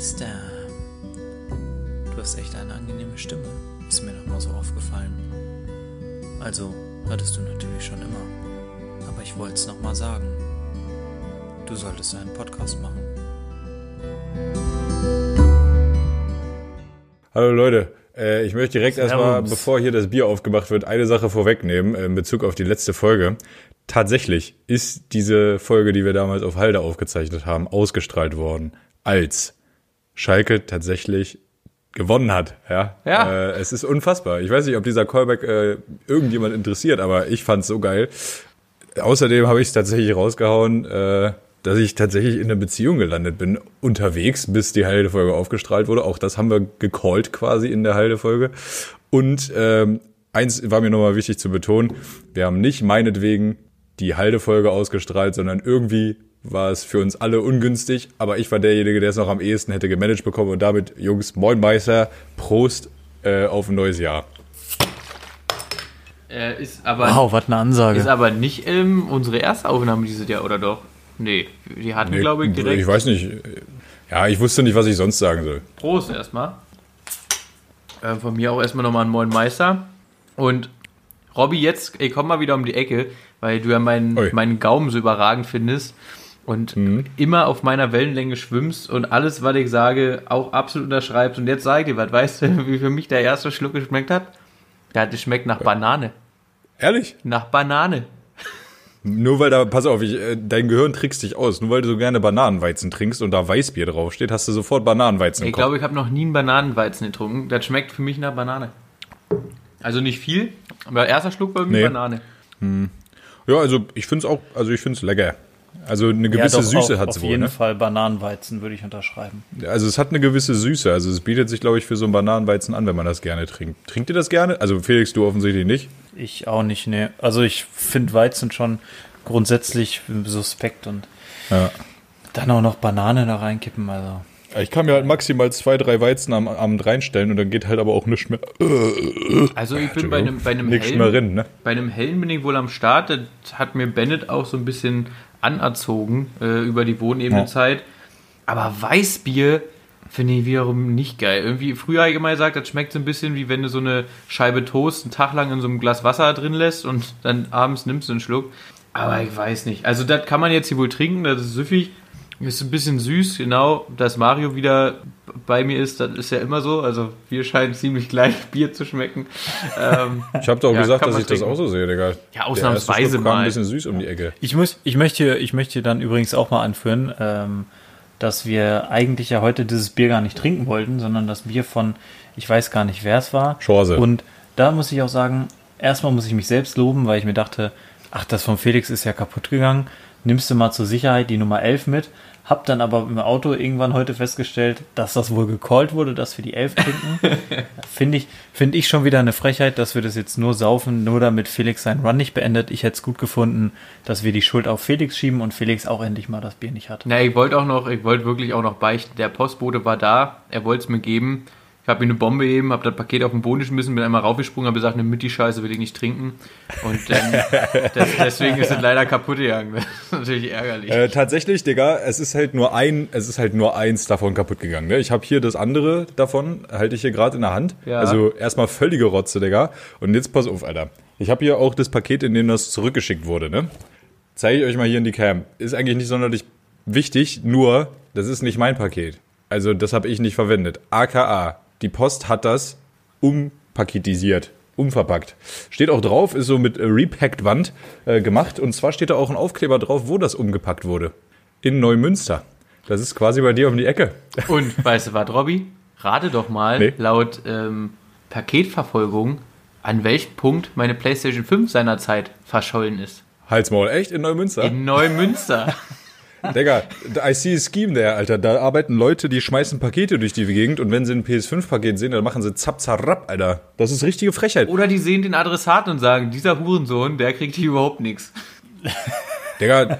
Meister. Du hast echt eine angenehme Stimme. Ist mir noch mal so aufgefallen. Also, hattest du natürlich schon immer. Aber ich wollte es noch mal sagen. Du solltest einen Podcast machen. Hallo Leute, äh, ich möchte direkt Servus. erstmal, bevor hier das Bier aufgemacht wird, eine Sache vorwegnehmen äh, in Bezug auf die letzte Folge. Tatsächlich ist diese Folge, die wir damals auf Halde aufgezeichnet haben, ausgestrahlt worden, als Schalke tatsächlich gewonnen hat. Ja, Ja. Äh, es ist unfassbar. Ich weiß nicht, ob dieser Callback äh, irgendjemand interessiert, aber ich fand's so geil. Außerdem habe ich es tatsächlich rausgehauen, äh, dass ich tatsächlich in einer Beziehung gelandet bin, unterwegs, bis die Halde-Folge aufgestrahlt wurde. Auch das haben wir gecallt quasi in der Halde-Folge. Und ähm, eins war mir nochmal wichtig zu betonen, wir haben nicht meinetwegen die Halde-Folge ausgestrahlt, sondern irgendwie war es für uns alle ungünstig, aber ich war derjenige, der es noch am ehesten hätte gemanagt bekommen und damit, Jungs, moin Meister, Prost äh, auf ein neues Jahr. Äh, ist aber, Wow, was eine Ansage. ist aber nicht ähm, unsere erste Aufnahme dieses Jahr, oder doch? Nee, die hatten, glaube ich, direkt. ich weiß nicht. Ja, ich wusste nicht, was ich sonst sagen soll. Prost erstmal. Äh, von mir auch erstmal nochmal einen moin Meister. Und Robby, jetzt, ey, komm mal wieder um die Ecke, weil du ja meinen, meinen Gaumen so überragend findest und immer auf meiner Wellenlänge schwimmst und alles, was ich sage, auch absolut unterschreibst. Und jetzt sag ich dir was, weißt du, wie für mich der erste Schluck geschmeckt hat? Der hat geschmeckt nach Banane. Ehrlich? Nach Banane. Nur weil da, pass auf, ich, äh, dein Gehirn trickst dich aus. Nur weil du so gerne Bananenweizen trinkst und da Weißbier draufsteht, hast du sofort Bananenweizen Ich glaube, ich habe noch nie einen Bananenweizen getrunken. Das schmeckt für mich nach Banane. Also nicht viel, aber der erste Schluck war irgendwie Nee. Banane. Ja, also ich find's auch, also ich find's lecker. Also eine gewisse doch, Süße auf, hat's Auf wohl. jeden Ne? Fall Bananenweizen würde ich unterschreiben. Also es hat eine gewisse Süße. Also es bietet sich, glaube ich, für so einen Bananenweizen an, wenn man das gerne trinkt. Trinkt ihr das gerne? Also Felix, du offensichtlich nicht. Ich auch nicht, nee. Also ich finde Weizen schon grundsätzlich suspekt und Ja. dann auch noch Banane da reinkippen, also. Ich kann mir halt maximal zwei, drei Weizen am Abend reinstellen und dann geht halt aber auch nichts mehr, Also ich bin bei einem, bei einem hellen, mehr rein, ne? bei einem hellen bin ich wohl am Start. Das hat mir Bennett auch so ein bisschen anerzogen äh, über die Wohnebenenzeit. Aber Weißbier finde ich wiederum nicht geil. Irgendwie, früher habe ich immer gesagt, das schmeckt so ein bisschen wie wenn du so eine Scheibe Toast einen Tag lang in so einem Glas Wasser drin lässt und dann abends nimmst du einen Schluck. Aber ich weiß nicht. Also das kann man jetzt hier wohl trinken, das ist süffig. Ist ein bisschen süß, genau. Dass Mario wieder bei mir ist, das ist ja immer so. Also wir scheinen ziemlich gleich Bier zu schmecken. Ähm, Ich habe doch Ja, gesagt, dass ich das trinken. auch so sehe, Digga. Ja, Der ausnahmsweise mal. ein bisschen süß um die Ecke. Ich muss, ich möchte, ich möchte dann übrigens auch mal anführen, ähm, dass wir eigentlich ja heute dieses Bier gar nicht trinken wollten, sondern das Bier von, ich weiß gar nicht, wer es war. Chance. Und da muss ich auch sagen, erstmal muss ich mich selbst loben, weil ich mir dachte, ach, das von Felix ist ja kaputt gegangen. Nimmst du mal zur Sicherheit die Nummer 11 mit. Hab dann aber im Auto irgendwann heute festgestellt, dass das wohl gecallt wurde, dass wir die 11 trinken. Finde ich, finde ich schon wieder eine Frechheit, dass wir das jetzt nur saufen, nur damit Felix seinen Run nicht beendet. Ich hätte es gut gefunden, dass wir die Schuld auf Felix schieben und Felix auch endlich mal das Bier nicht hat. Na, ich wollte auch noch, ich wollte wirklich auch noch beichten. Der Postbote war da, er wollte es mir geben. Ich habe ihm eine Bombe gegeben, habe das Paket auf den Boden geschmissen, bin einmal raufgesprungen, habe gesagt, nimm mit die Scheiße, will ich nicht trinken. Und dann, das, deswegen ist es leider kaputt gegangen. Das ist natürlich ärgerlich. Äh, tatsächlich, Digga, es ist halt nur ein, es ist halt nur eins davon kaputt gegangen. Ne? Ich habe hier das andere davon, halte ich hier gerade in der Hand. Ja. Also erstmal völlige Rotze, Digga. Und jetzt pass auf, Alter. Ich habe hier auch das Paket, in dem das zurückgeschickt wurde. Ne? Zeige ich euch mal hier in die Cam. Ist eigentlich nicht sonderlich wichtig, nur das ist nicht mein Paket. Also das habe ich nicht verwendet. AKA, die Post hat das umpaketisiert, umverpackt. Steht auch drauf, ist so mit äh, Repacked Wand äh, gemacht. Und zwar steht da auch ein Aufkleber drauf, wo das umgepackt wurde. In Neumünster. Das ist quasi bei dir um die Ecke. Und weißt du was, Robby? Rate doch mal, Nee. laut ähm, Paketverfolgung, an welchem Punkt meine PlayStation 5 seinerzeit verschollen ist. Halsmaul, echt? In Neumünster? In Neumünster. Digga, I see a scheme there, Alter. Da arbeiten Leute, die schmeißen Pakete durch die Gegend und wenn sie ein PS5-Paket sehen, dann machen sie zap, zarab, Alter. Das ist richtige Frechheit. Oder die sehen den Adressaten und sagen, dieser Hurensohn, der kriegt hier überhaupt nichts. Digga,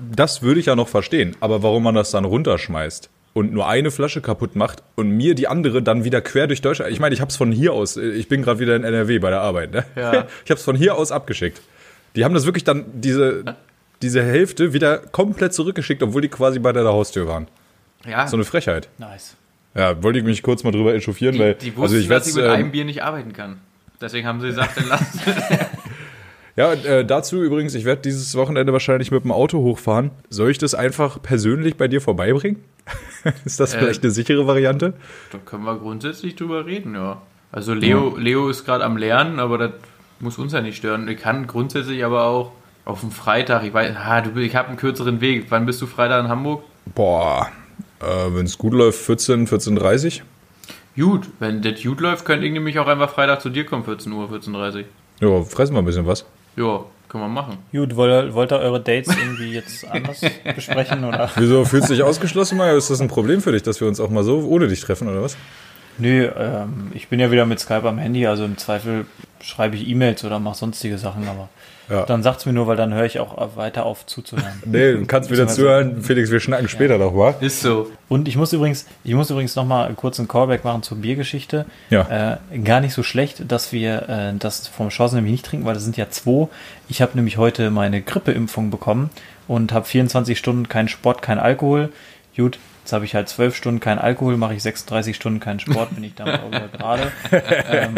das würde ich ja noch verstehen. Aber warum man das dann runterschmeißt und nur eine Flasche kaputt macht und mir die andere dann wieder quer durch Deutschland. Ich meine, ich hab's von hier aus, ich bin gerade wieder in NRW bei der Arbeit, ne? Ja. Ich hab's von hier aus abgeschickt. Die haben das wirklich dann, diese, diese Hälfte wieder komplett zurückgeschickt, obwohl die quasi bei der Haustür waren. Ja, So eine Frechheit. Nice. Ja, wollte ich mich kurz mal drüber echauffieren, die, weil die wussten, also ich dass sie mit ähm, einem Bier nicht arbeiten kann. Deswegen haben sie gesagt, dann lass Ja, äh, dazu übrigens, ich werde dieses Wochenende wahrscheinlich mit dem Auto hochfahren. Soll ich das einfach persönlich bei dir vorbeibringen? ist das Äh, vielleicht eine sichere Variante? Da können wir grundsätzlich drüber reden, ja. Also Leo, Leo ist gerade am Lernen, aber das muss uns ja nicht stören. Ich kann grundsätzlich aber auch auf dem Freitag, ich weiß, ah, du, ich habe einen kürzeren Weg. Wann bist du Freitag in Hamburg? Boah, äh, wenn es gut läuft, 14, 14.30 Gut, wenn das gut läuft, könnte ich nämlich auch einfach Freitag zu dir kommen, 14 Uhr, 14.30 Uhr. Ja, fressen wir ein bisschen was. Ja, können wir machen. Gut, wollt, wollt ihr eure Dates irgendwie jetzt anders besprechen? Oder? Wieso fühlst du dich ausgeschlossen, Mario? Ist das ein Problem für dich, dass wir uns auch mal so ohne dich treffen, oder was? Nö, ähm, ich bin ja wieder mit Skype am Handy, also im Zweifel schreibe ich E-Mails oder mache sonstige Sachen, aber Ja. dann sagt's mir nur, weil dann höre ich auch weiter auf zuzuhören. Nee, du kannst wieder zuhören. Felix, wir schnacken später noch mal. Ist so. Und ich muss übrigens, ich muss übrigens noch mal kurz einen Callback machen zur Biergeschichte. Ja. Äh, gar nicht so schlecht, dass wir äh, das vom Chancen nämlich nicht trinken, weil das sind ja zwei. Ich habe nämlich heute meine Grippeimpfung bekommen und habe 24 Stunden keinen Sport, kein Alkohol. Gut, jetzt habe ich halt 12 Stunden kein Alkohol, mache ich 36 Stunden keinen Sport, bin ich damit auch wieder gerade. Ähm,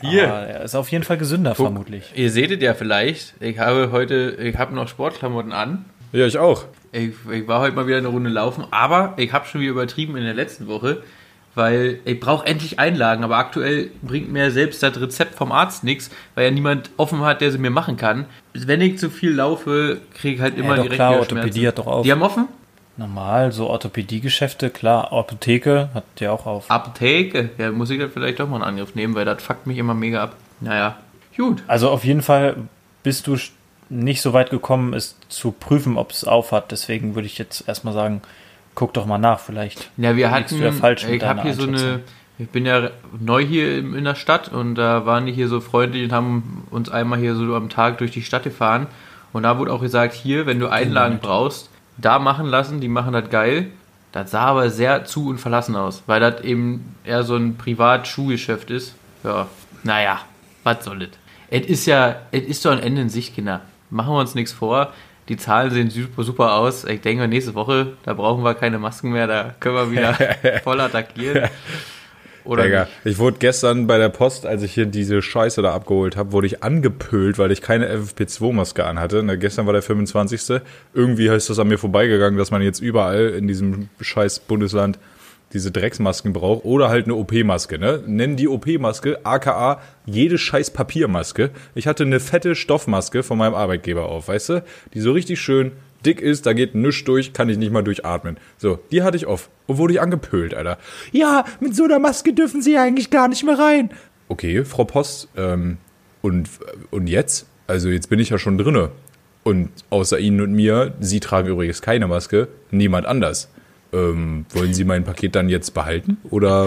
Hier. aber er ist auf jeden Fall gesünder vermutlich. Ihr seht es ja vielleicht, ich habe heute, ich habe noch Sportklamotten an. Ja, ich auch. Ich, ich war heute mal wieder eine Runde laufen, aber ich habe schon wieder übertrieben in der letzten Woche, weil ich brauche endlich Einlagen, aber aktuell bringt mir selbst das Rezept vom Arzt nichts, weil ja niemand offen hat, der sie mir machen kann. Wenn ich zu viel laufe, kriege ich halt immer doch direkt klar, Orthopädie Schmerzen. hat doch auf. Die haben offen? Normal, so Orthopädiegeschäfte, klar, Apotheke hat ja auch auf. Apotheke. Ja, muss ich das vielleicht doch mal in Angriff nehmen, weil das fuckt mich immer mega ab. Naja, gut. Also auf jeden Fall bist du nicht so weit gekommen, es zu prüfen, ob es auf hat. Deswegen würde ich jetzt erstmal sagen, guck doch mal nach, vielleicht. Ja, wir hatten, ja falsch ich habe hier so eine, ich bin ja neu hier in in der Stadt und da waren die hier so freundlich und haben uns einmal hier so am Tag durch die Stadt gefahren und da wurde auch gesagt, hier, wenn du Einlagen brauchst, da machen lassen, die machen das geil. Das sah aber sehr zu und verlassen aus, weil das eben eher so ein Privat-Schuhgeschäft ist. Ja, naja, was soll das? Es ist ja, es ist doch ein Ende in Sicht, Kinder. Machen wir uns nichts vor. Die Zahlen sehen super, super aus. Ich denke, nächste Woche, da brauchen wir keine Masken mehr, da können wir wieder voll attackieren. Oder Digga, ich wurde gestern bei der Post, als ich hier diese Scheiße da abgeholt habe, wurde ich angepölt, weil ich keine FFP2-Maske anhatte. Na, gestern war der 25. Irgendwie ist das an mir vorbeigegangen, dass man jetzt überall in diesem scheiß Bundesland diese Drecksmasken braucht oder halt eine OP-Maske, ne? Nennen die OP-Maske, aka jede scheiß Papiermaske. Ich hatte eine fette Stoffmaske von meinem Arbeitgeber auf, weißt du? Die so richtig schön dick ist, da geht nichts durch, kann ich nicht mal durchatmen. So, die hatte ich auf und wurde ich angepölt, Alter. Ja, mit so einer Maske dürfen Sie eigentlich gar nicht mehr rein. Okay, Frau Post, ähm, und, und jetzt? Also jetzt bin ich ja schon drinne. Und außer Ihnen und mir, Sie tragen übrigens keine Maske, niemand anders. Ähm, wollen Sie mein Paket dann jetzt behalten? Oder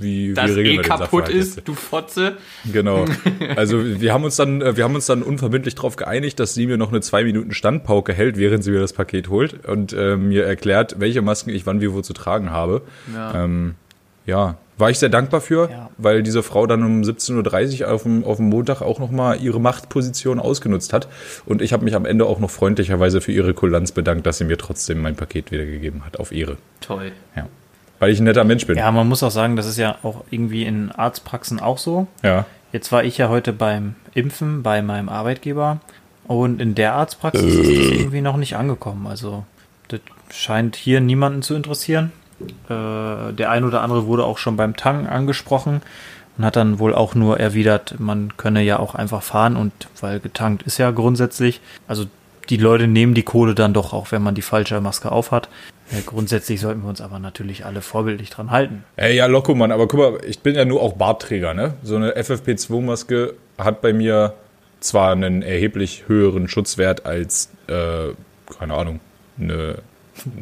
wie, das wie regeln eh wir den kaputt Sachverhalt jetzt? ist, du Fotze. Genau. Also wir haben uns dann, äh, wir haben uns dann unverbindlich darauf geeinigt, dass sie mir noch eine zwei Minuten Standpauke hält, während sie mir das Paket holt und äh, mir erklärt, welche Masken ich wann wie wo zu tragen habe. Ja. Ähm, ja, war ich sehr dankbar für, Ja. weil diese Frau dann um 17.30 Uhr auf dem, auf dem Montag auch nochmal ihre Machtposition ausgenutzt hat. Und ich habe mich am Ende auch noch freundlicherweise für ihre Kulanz bedankt, dass sie mir trotzdem mein Paket wiedergegeben hat, auf ihre. Toll. Ja. Weil ich ein netter Mensch bin. Ja, man muss auch sagen, das ist ja auch irgendwie in Arztpraxen auch so. ja. Jetzt war ich ja heute beim Impfen bei meinem Arbeitgeber und in der Arztpraxis ist das irgendwie noch nicht angekommen. Also das scheint hier niemanden zu interessieren. Äh, der ein oder andere wurde auch schon beim Tanken angesprochen und hat dann wohl auch nur erwidert, man könne ja auch einfach fahren und weil getankt ist ja grundsätzlich, also die Leute nehmen die Kohle dann doch auch, wenn man die falsche Maske aufhat. Äh, grundsätzlich sollten wir uns aber natürlich alle vorbildlich dran halten. Ey, ja, Loco, Mann, aber guck mal, ich bin ja nur auch Bartträger, ne? So eine FFP2-Maske hat bei mir zwar einen erheblich höheren Schutzwert als, äh, keine Ahnung, eine,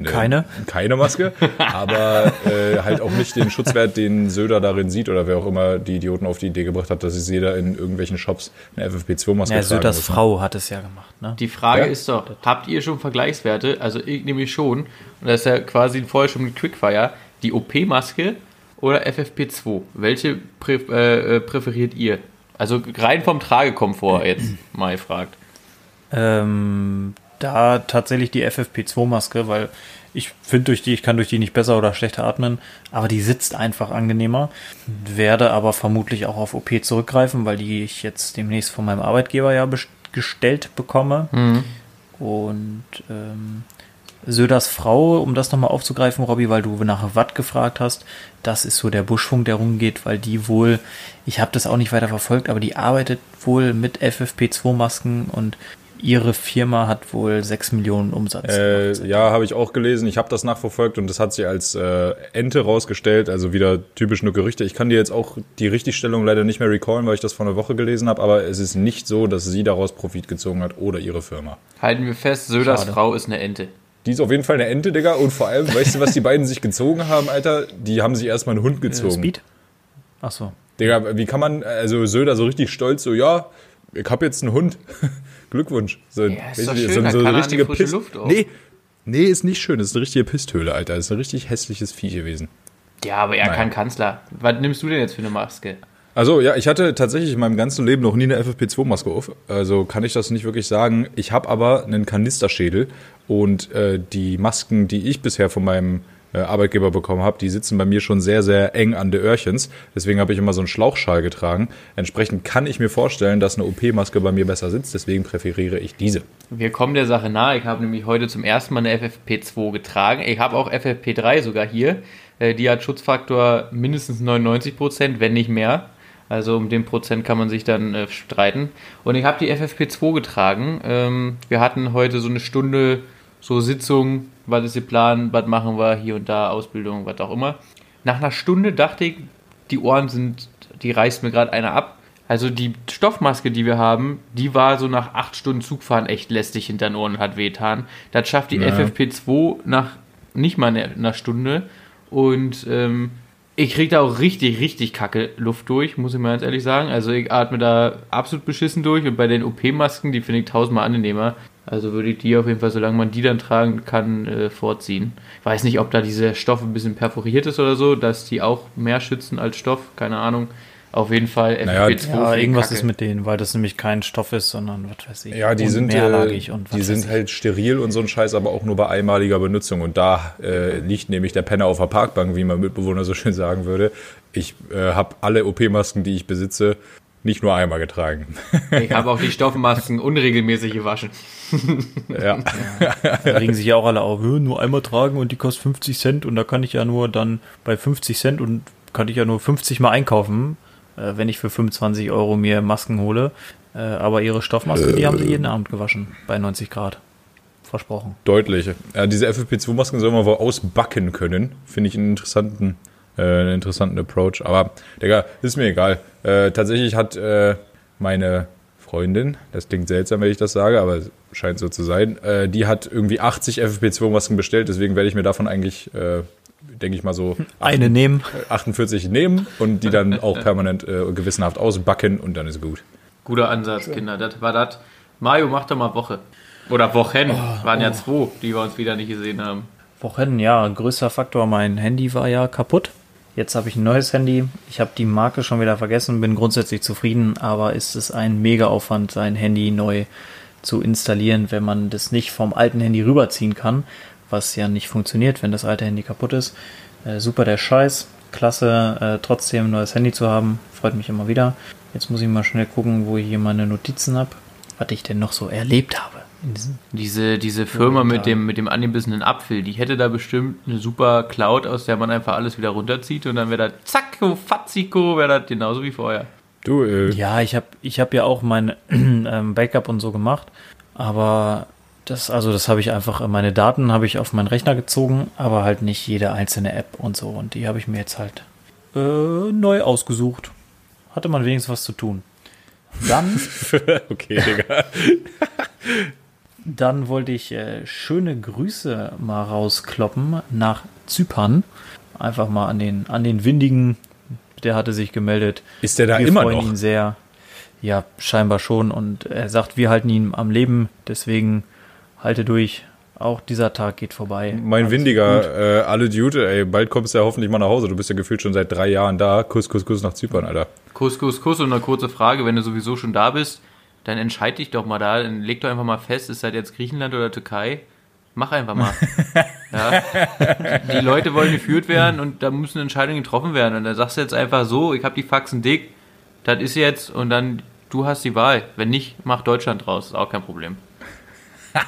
Keine? keine Maske, aber äh, halt auch nicht den Schutzwert, den Söder darin sieht oder wer auch immer die Idioten auf die Idee gebracht hat, dass es jeder in irgendwelchen Shops eine FFP2-Maske Ja, tragen Söders muss. Frau hat es ja gemacht, ne? Die Frage Ja. ist doch, habt ihr schon Vergleichswerte? Also ich nämlich schon. Und das ist ja quasi vorher schon mit Quickfire. Die OP-Maske oder FFP2? Welche prä äh, äh, präferiert ihr? Also rein vom Tragekomfort jetzt mal gefragt. Ähm, da tatsächlich die FFP2-Maske, weil Ich finde durch die, ich kann durch die nicht besser oder schlechter atmen, aber die sitzt einfach angenehmer. Werde aber vermutlich auch auf OP zurückgreifen, weil die ich jetzt demnächst von meinem Arbeitgeber ja gestellt bekomme. Mhm. Und ähm, Söders Frau, um das nochmal aufzugreifen, Robby, weil du nach Watt gefragt hast, das ist so der Buschfunk, der rumgeht, weil die wohl, ich habe das auch nicht weiter verfolgt, aber die arbeitet wohl mit FFP2-Masken und ihre Firma hat wohl 6 Millionen Umsatz. Äh, ja, habe ich auch gelesen. Ich habe das nachverfolgt und das hat sie als äh, Ente rausgestellt. Also wieder typisch nur Gerüchte. Ich kann dir jetzt auch die Richtigstellung leider nicht mehr recallen, weil ich das vor einer Woche gelesen habe. Aber es ist nicht so, dass sie daraus Profit gezogen hat oder ihre Firma. Halten wir fest, Söders Schade. Frau ist eine Ente. Die ist auf jeden Fall eine Ente, Digga. Und vor allem, weißt du, was die beiden sich gezogen haben, Alter? Die haben sich erstmal einen Hund gezogen. Speed? Ach so. Digga, wie kann man, also Söder so richtig stolz, so, ja, ich hab jetzt einen Hund. Glückwunsch. So, ja, ist doch schön, so, so eine richtige Piss Luft auch. Nee, nee, ist nicht schön. Das ist eine richtige Pisthöhle, Alter. Das ist ein richtig hässliches Vieh gewesen. Ja, aber er Nein. kann Kanzler. Was nimmst du denn jetzt für eine Maske? Also ja, ich hatte tatsächlich in meinem ganzen Leben noch nie eine FFP2-Maske auf. Also kann ich das nicht wirklich sagen. Ich habe aber einen Kanisterschädel und äh, die Masken, die ich bisher von meinem Arbeitgeber bekommen habe, die sitzen bei mir schon sehr, sehr eng an der Öhrchens. Deswegen habe ich immer so einen Schlauchschal getragen. Entsprechend kann ich mir vorstellen, dass eine OP-Maske bei mir besser sitzt. Deswegen präferiere ich diese. Wir kommen der Sache nahe. Ich habe nämlich heute zum ersten Mal eine FFP2 getragen. Ich habe auch FFP3 sogar hier. Äh, die hat Schutzfaktor mindestens 99 Prozent, wenn nicht mehr. Also um den Prozent kann man sich dann äh, streiten. Und ich habe die FFP2 getragen. Ähm, wir hatten heute so eine Stunde so Sitzung, was ist ihr Plan, was machen wir hier und da, Ausbildung, was auch immer. Nach einer Stunde dachte ich, die Ohren sind, die reißt mir gerade einer ab. Also die Stoffmaske, die wir haben, die war so nach acht Stunden Zugfahren echt lästig hinter den Ohren und hat wehtan. Das schafft die ja. FFP2 nach nicht mal einer Stunde. Und ähm, ich kriege da auch richtig, richtig kacke Luft durch, muss ich mal ganz ehrlich sagen. Also ich atme da absolut beschissen durch und bei den OP-Masken, die finde ich tausendmal angenehmer. Also würde ich die auf jeden Fall, solange man die dann tragen kann, äh, vorziehen. Ich weiß nicht, ob da dieser Stoff ein bisschen perforiert ist oder so, dass die auch mehr schützen als Stoff, keine Ahnung. Auf jeden Fall FFP2. Naja, ja, irgendwas Kacke. ist mit denen, weil das nämlich kein Stoff ist, sondern was weiß ich. Ja, die sind mehrlagig äh, und die sind halt steril und so ein Scheiß, aber auch nur bei einmaliger Benutzung. Und da äh, liegt nämlich der Penner auf der Parkbank, wie mein Mitbewohner so schön sagen würde. Ich äh, habe alle OP-Masken, die ich besitze, nicht nur einmal getragen. Ich habe auch die Stoffmasken unregelmäßig gewaschen. Ja. Da regen sich ja auch alle auf, nur einmal tragen und die kostet 50 Cent und da kann ich ja nur dann bei 50 Cent und kann ich ja nur 50 mal einkaufen äh, wenn ich für 25 Euro mir Masken hole. Äh, aber ihre Stoffmasken, die haben sie jeden Abend gewaschen bei 90 Grad. Versprochen. Deutlich. Ja, diese FFP2-Masken soll man wohl ausbacken können. Finde ich einen interessanten, äh, einen interessanten Approach. Aber, Digga, ist mir egal. Äh, tatsächlich hat äh, meine Freundin, das klingt seltsam, wenn ich das sage, aber scheint so zu sein, äh, die hat irgendwie 80 FFP2-Masken bestellt, deswegen werde ich mir davon eigentlich äh, denke ich mal so eine 8, nehmen 48 nehmen und die dann auch permanent äh, gewissenhaft ausbacken und dann ist gut. Guter Ansatz, Kinder. Das war das. Mario macht doch mal Woche. Oder Wochen. Oh, Waren ja oh. zwei, die wir uns wieder nicht gesehen haben. Wochen, ja. Größter Faktor, mein Handy war ja kaputt. Jetzt habe ich ein neues Handy. Ich habe die Marke schon wieder vergessen, bin grundsätzlich zufrieden, aber ist es ein Mega-Aufwand, sein Handy neu zu installieren, wenn man das nicht vom alten Handy rüberziehen kann was ja nicht funktioniert, wenn das alte Handy kaputt ist. Äh, super der Scheiß, klasse, äh, trotzdem ein neues Handy zu haben, freut mich immer wieder. Jetzt muss ich mal schnell gucken, wo ich hier meine Notizen habe, was ich denn noch so erlebt habe. Diese, diese Firma mit dem, mit dem angebissenen Apfel, die hätte da bestimmt eine super Cloud, aus der man einfach alles wieder runterzieht und dann wäre das zacko, fatziko, wäre das genauso wie vorher. Du, äh. Ja, ich habe ich hab ja auch mein ähm, Backup und so gemacht, aber das, also das habe ich einfach, meine Daten habe ich auf meinen Rechner gezogen, aber halt nicht jede einzelne App und so. Und die habe ich mir jetzt halt äh, neu ausgesucht. Hatte man wenigstens was zu tun. Dann. okay, Digga. dann wollte ich äh, schöne Grüße mal rauskloppen nach Zypern. Einfach mal an den, an den windigen, der hatte sich gemeldet. Ist der da wir immer freuen noch? ihn sehr. Ja, scheinbar schon. Und er sagt, wir halten ihn am Leben. Deswegen halte durch. Auch dieser Tag geht vorbei. Mein Alles Windiger, äh, alle Dude, ey, bald kommst du ja hoffentlich mal nach Hause. Du bist ja gefühlt schon seit drei Jahren da. Kuss, Kuss, Kuss nach Zypern, Alter. Kuss, Kuss, Kuss und eine kurze Frage, wenn du sowieso schon da bist, dann entscheid dich doch mal da, dann leg doch einfach mal fest, ist das jetzt Griechenland oder Türkei? Mach einfach mal. ja. Die Leute wollen geführt werden und da müssen Entscheidungen getroffen werden. Und da sagst du jetzt einfach so, ich habe die Faxen dick, das ist jetzt und dann du hast die Wahl. Wenn nicht, mach Deutschland draus, ist auch kein Problem.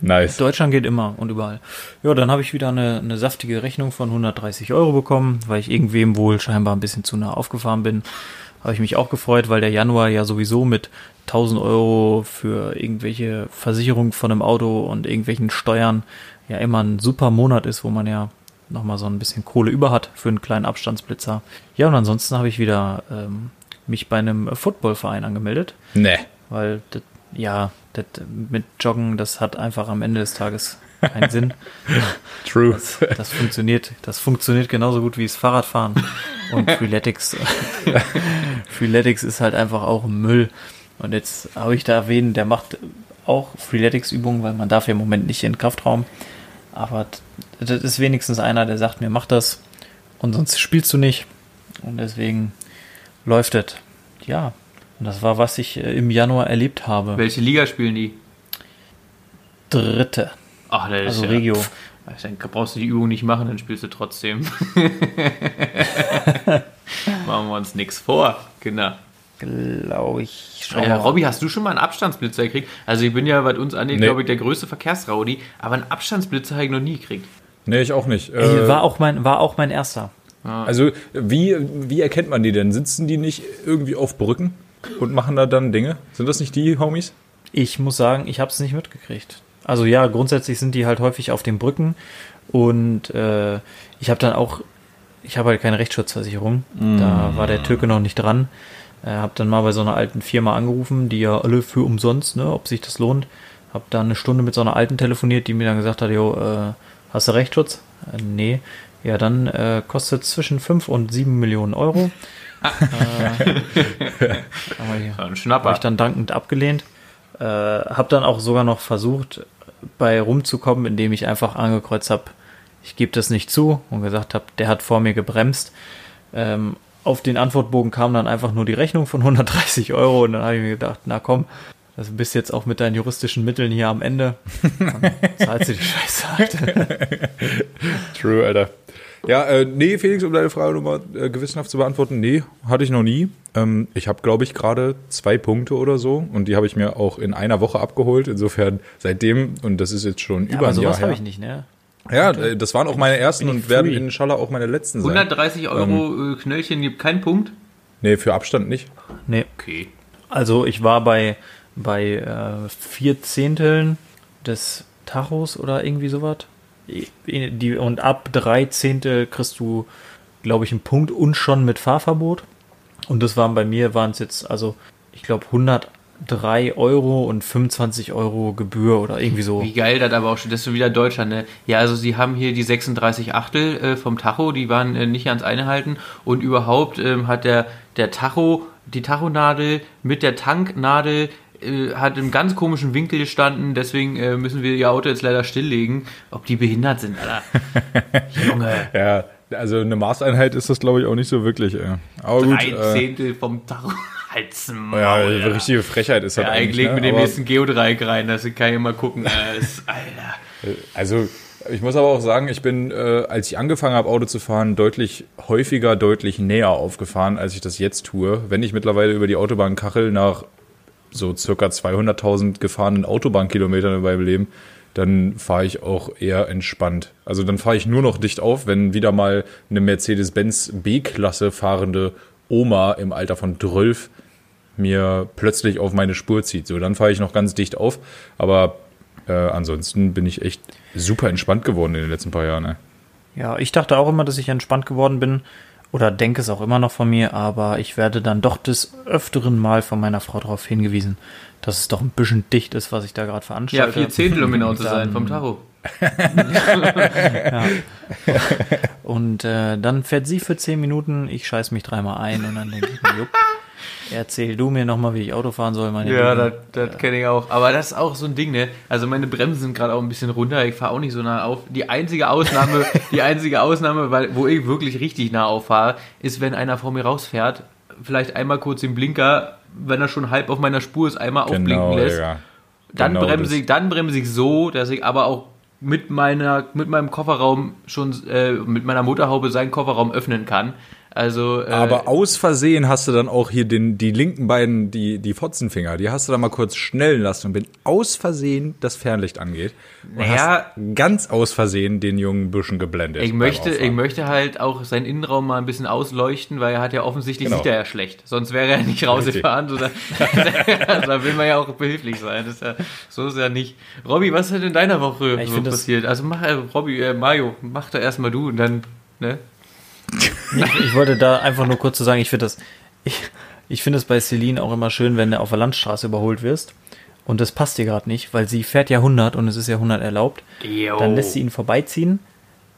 Nice. Deutschland geht immer und überall. Ja, dann habe ich wieder eine, eine saftige Rechnung von 130 Euro bekommen, weil ich irgendwem wohl scheinbar ein bisschen zu nah aufgefahren bin. Habe ich mich auch gefreut, weil der Januar ja sowieso mit 1000 Euro für irgendwelche Versicherungen von einem Auto und irgendwelchen Steuern ja immer ein super Monat ist, wo man ja nochmal so ein bisschen Kohle über hat für einen kleinen Abstandsblitzer. Ja, und ansonsten habe ich wieder ähm, mich bei einem Footballverein angemeldet, Nee. weil das, ja, das mit Joggen, das hat einfach am Ende des Tages keinen Sinn. True. Das, das funktioniert, das funktioniert genauso gut wie das Fahrradfahren. Und Freeletics, Freeletics ist halt einfach auch Müll. Und jetzt habe ich da wen, der macht auch Freeletics-Übungen, weil man darf ja im Moment nicht in den Kraftraum. Aber das ist wenigstens einer, der sagt mir, mach das. Und sonst spielst du nicht. Und deswegen läuft das. Ja. Und das war, was ich äh, im Januar erlebt habe. Welche Liga spielen die? Dritte. Ach, das Also ist ja, Regio. Pff, dann brauchst du die Übung nicht machen, dann spielst du trotzdem. Machen wir uns nichts vor, genau. Glaube ich. Schau Ja. Robby, hast du schon mal einen Abstandsblitzer gekriegt? Also ich bin ja, was uns angeht, Nee. glaube ich, der größte Verkehrsraudi, aber einen Abstandsblitzer habe ich noch nie gekriegt. Nee, ich auch nicht. Ey, Äh, war, auch mein, war auch mein erster. also, wie, wie erkennt man die denn? Sitzen die nicht irgendwie auf Brücken und machen da dann Dinge? Sind das nicht die Homies? Ich muss sagen, ich habe es nicht mitgekriegt. Also ja, grundsätzlich sind die halt häufig auf den Brücken und äh, ich habe dann auch, ich habe halt keine Rechtsschutzversicherung. Da war der Türke noch nicht dran. Äh, habe dann mal bei so einer alten Firma angerufen, die ja alle für umsonst, ne, ob sich das lohnt. Habe dann eine Stunde mit so einer alten telefoniert, die mir dann gesagt hat, jo, äh, hast du Rechtsschutz? Äh, nee. Ja, dann äh, kostet zwischen 5 und 7 Millionen Euro. äh, aber ja. Ein Habe Schnapper. ich dann dankend abgelehnt. Äh, habe dann auch sogar noch versucht, bei rumzukommen, indem ich einfach angekreuzt habe, ich gebe das nicht zu und gesagt habe, der hat vor mir gebremst. Ähm, auf den Antwortbogen kam dann einfach nur die Rechnung von 130 Euro und dann habe ich mir gedacht, na komm, das bist jetzt auch mit deinen juristischen Mitteln hier am Ende. Dann zahlst du die Scheiße halt. True, Alter. Ja, äh, nee, Felix, um deine Frage nochmal äh, gewissenhaft zu beantworten, nee, hatte ich noch nie. Ähm, ich habe, glaube ich, gerade zwei Punkte oder so und die habe ich mir auch in einer Woche abgeholt. Insofern seitdem, und das ist jetzt schon Ja, über aber ein Jahr sowas her. habe ich nicht, ne? Ja, äh, das waren auch meine ersten und werden free. inshallah auch meine letzten sein. 130 Euro äh, Knöllchen gibt keinen Punkt. Nee, für Abstand nicht. Nee. Okay. Also ich war bei, bei äh, vier Zehnteln des Tachos oder irgendwie sowas. Die, und ab drei Zehntel kriegst du, glaube ich, einen Punkt und schon mit Fahrverbot. Und das waren bei mir, waren es jetzt, also ich glaube 103 Euro und 25 Euro Gebühr oder irgendwie so. Wie geil das aber auch schon, das ist schon wieder Deutschland, ne? Ja, also sie haben hier die 36 Achtel äh, vom Tacho, die waren äh, nicht ans eine halten und überhaupt ähm, hat der, der Tacho, die Tachonadel mit der Tanknadel äh, hat im ganz komischen Winkel gestanden, deswegen äh, müssen wir ihr Auto jetzt leider stilllegen. Ob die behindert sind, Alter. Junge, Ja, also eine Maßeinheit ist das, glaube ich, auch nicht so wirklich. Ey. Aber gut. drei Äh, Zehntel vom Tacho. Halt's Maul, ja, Alter. richtige Frechheit ist das Ja, ich eigentlich. ne? mit dem Aber- nächsten Geodreieck rein, das kann ich mal gucken. Äh, das, Alter. Also, ich muss aber auch sagen, ich bin, äh, als ich angefangen habe, Auto zu fahren, deutlich häufiger, deutlich näher aufgefahren, als ich das jetzt tue. Wenn ich mittlerweile über die Autobahn kachel nach so circa 200.000 gefahrenen Autobahnkilometern in meinem Leben, dann fahre ich auch eher entspannt. Also dann fahre ich nur noch dicht auf, wenn wieder mal eine Mercedes-Benz B-Klasse fahrende Oma im Alter von 12 mir plötzlich auf meine Spur zieht. So, dann fahre ich noch ganz dicht auf. Aber äh, ansonsten bin ich echt super entspannt geworden in den letzten paar Jahren. Ne? Ja, ich dachte auch immer, dass ich entspannt geworden bin oder denke es auch immer noch von mir, aber ich werde dann doch des öfteren Mal von meiner Frau darauf hingewiesen, dass es doch ein bisschen dicht ist, was ich da gerade Ja, veranstalte. vier Zehntel, um genau zu sein, vom Tacho. Und äh, dann fährt sie für 10 Minuten, ich scheiß mich dreimal ein und dann denke ich mir, jupp, erzähl du mir nochmal, wie ich Auto fahren soll, meine Ja, Liebe. das, das kenne ich auch. Aber das ist auch so ein Ding, ne? Also meine Bremsen sind gerade auch ein bisschen runter. Ich fahre auch nicht so nah auf. Die einzige Ausnahme, die einzige Ausnahme, weil, wo ich wirklich richtig nah auffahre, ist, wenn einer vor mir rausfährt, vielleicht einmal kurz den Blinker, wenn er schon halb auf meiner Spur ist, einmal aufblinken lässt. Digga. Dann Genau bremse ich, dann bremse ich so, dass ich aber auch mit meiner, mit meinem Kofferraum schon, äh, mit meiner Motorhaube seinen Kofferraum öffnen kann. Also, äh, Aber aus Versehen hast du dann auch hier den, die linken beiden, die, die Fotzenfinger, die hast du dann mal kurz schnellen lassen und wenn aus Versehen das Fernlicht angeht, und Naja. hast ganz aus Versehen den jungen Büschen geblendet. ich möchte, ich möchte halt auch seinen Innenraum mal ein bisschen ausleuchten, weil er hat ja offensichtlich Genau. sieht er ja schlecht. Sonst wäre er nicht rausgefahren. So, da, also, da will man ja auch behilflich sein. Das ist ja, so ist ja nicht. Robby, was ist denn in deiner Woche ich so passiert? Also mach, äh, Robby, äh, Mario, mach da erstmal du und dann, ne? Ich, ich wollte da einfach nur kurz zu sagen, ich finde das, ich, ich finde es bei Celine auch immer schön, wenn du auf der Landstraße überholt wirst. Und das passt dir gerade nicht, weil sie fährt ja 100 und es ist ja 100 erlaubt. Jo. Dann lässt sie ihn vorbeiziehen,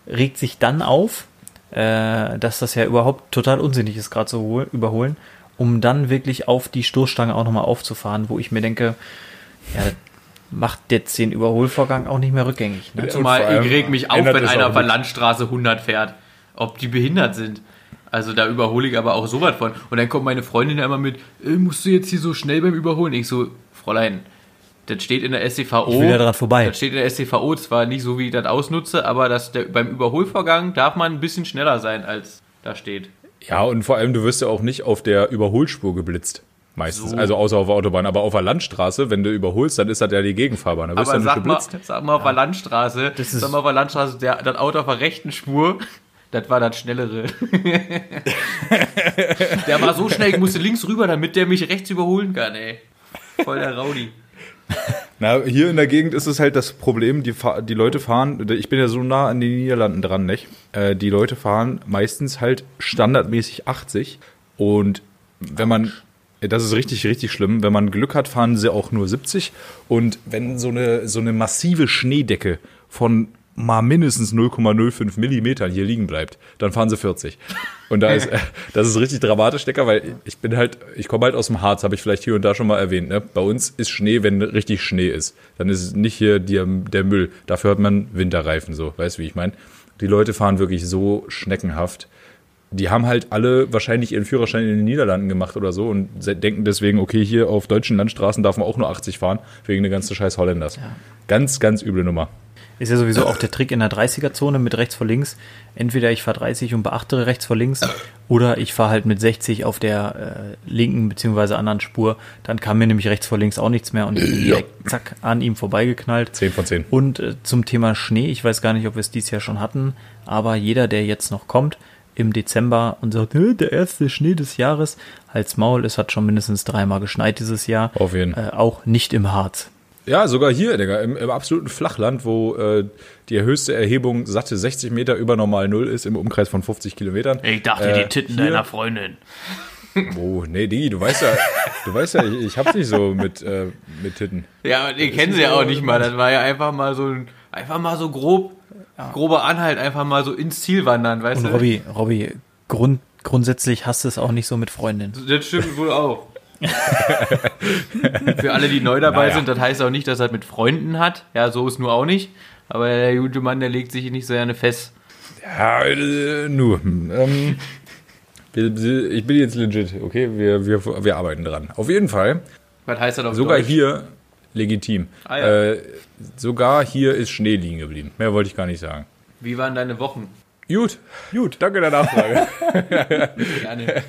regt sich dann auf, äh, dass das ja überhaupt total unsinnig ist, gerade zu hol- überholen, um dann wirklich auf die Stoßstange auch nochmal aufzufahren, wo ich mir denke, ja, das macht jetzt den Überholvorgang auch nicht mehr rückgängig. Ne? Zumal ich reg mich auf, wenn einer auf der. Landstraße 100 fährt. Ob die behindert sind. Also da überhole ich aber auch so was von. Und dann kommt meine Freundin ja immer mit, äh, musst du jetzt hier so schnell beim Überholen? Ich so, Fräulein, das steht in der StVO. Ich will ja dran vorbei. Das steht in der StVO zwar nicht so, wie ich das ausnutze, aber das, der, beim Überholvorgang darf man ein bisschen schneller sein, als da steht. Ja, und vor allem, du wirst ja auch nicht auf der Überholspur geblitzt. Meistens. So. Also außer auf der Autobahn. Aber auf der Landstraße, wenn du überholst, dann ist das ja die Gegenfahrbahn. Da wirst Aber du ja sag nicht mal, geblitzt. sag mal auf der Landstraße, Das ist- sag mal auf der Landstraße, der, das Auto auf der rechten Spur, das war das Schnellere. der war so schnell, ich musste links rüber, damit der mich rechts überholen kann, ey. Voll der Rowdy. Na, hier in der Gegend ist es halt das Problem, die, die Leute fahren, ich bin ja so nah an den Niederlanden dran, nicht? Äh, die Leute fahren meistens halt standardmäßig 80 und wenn man, das ist richtig, richtig schlimm, wenn man Glück hat, fahren sie auch nur 70 und wenn so eine, so eine massive Schneedecke von mal mindestens 0,05 Millimetern hier liegen bleibt, dann fahren sie 40. Und da ist, das ist richtig dramatisch, Decker, weil ich bin halt, ich komme halt aus dem Harz, habe ich vielleicht hier und da schon mal erwähnt. Ne? Bei uns ist Schnee, wenn richtig Schnee ist. Dann ist es nicht hier die, der Müll. Dafür hat man Winterreifen so, weißt du, wie ich meine? Die Leute fahren wirklich so schneckenhaft. Die haben halt alle wahrscheinlich ihren Führerschein in den Niederlanden gemacht oder so und denken deswegen, okay, hier auf deutschen Landstraßen darf man auch nur 80 fahren, wegen der ganzen scheiß Holländers. Ganz, ganz üble Nummer. Ist ja sowieso auch der Trick in der 30er-Zone mit rechts vor links. Entweder ich fahre 30 und beachtere rechts vor links oder ich fahre halt mit 60 auf der äh, linken bzw. anderen Spur. Dann kam mir nämlich rechts vor links auch nichts mehr und ich bin direkt zack an ihm vorbeigeknallt. 10 von 10. Und äh, zum Thema Schnee, ich weiß gar nicht, ob wir es dieses Jahr schon hatten, aber jeder, der jetzt noch kommt im Dezember und sagt, "Äh, der erste Schnee des Jahres, halt's Maul, es hat schon mindestens dreimal geschneit dieses Jahr. Auf jeden. Äh, auch nicht im Harz. Ja, sogar hier, Digga, im, im absoluten Flachland, wo äh, die höchste Erhebung satte 60 Meter über normal Null ist, im Umkreis von 50 Kilometern. Ich dachte, Äh, die Titten hier- deiner Freundin. Oh, nee, Digi, du weißt ja, du weißt ja, ich, ich hab's nicht so mit, äh, mit Titten. Ja, aber den kennen sie ja auch nicht mal. Das war ja einfach mal so ein, einfach mal so grob, grober Anhalt, einfach mal so ins Ziel wandern, weißt Und du? Robby, Robby, Grund, grundsätzlich hast du es auch nicht so mit Freundinnen. Das stimmt wohl auch. Für alle, die neu dabei Naja. sind, das heißt auch nicht, dass er mit Freunden hat. Ja, so ist nur auch nicht. Aber der gute Mann, der legt sich nicht so gerne fest. Ja, äh, nur. Ähm, ich bin jetzt legit, okay? Wir, wir, wir arbeiten dran. Auf jeden Fall. Was heißt das auf Sogar Deutsch? hier legitim. Ah, ja. äh, sogar hier ist Schnee liegen geblieben. Mehr wollte ich gar nicht sagen. Wie waren deine Wochen? Gut. Gut. Danke der Nachfrage. Gerne.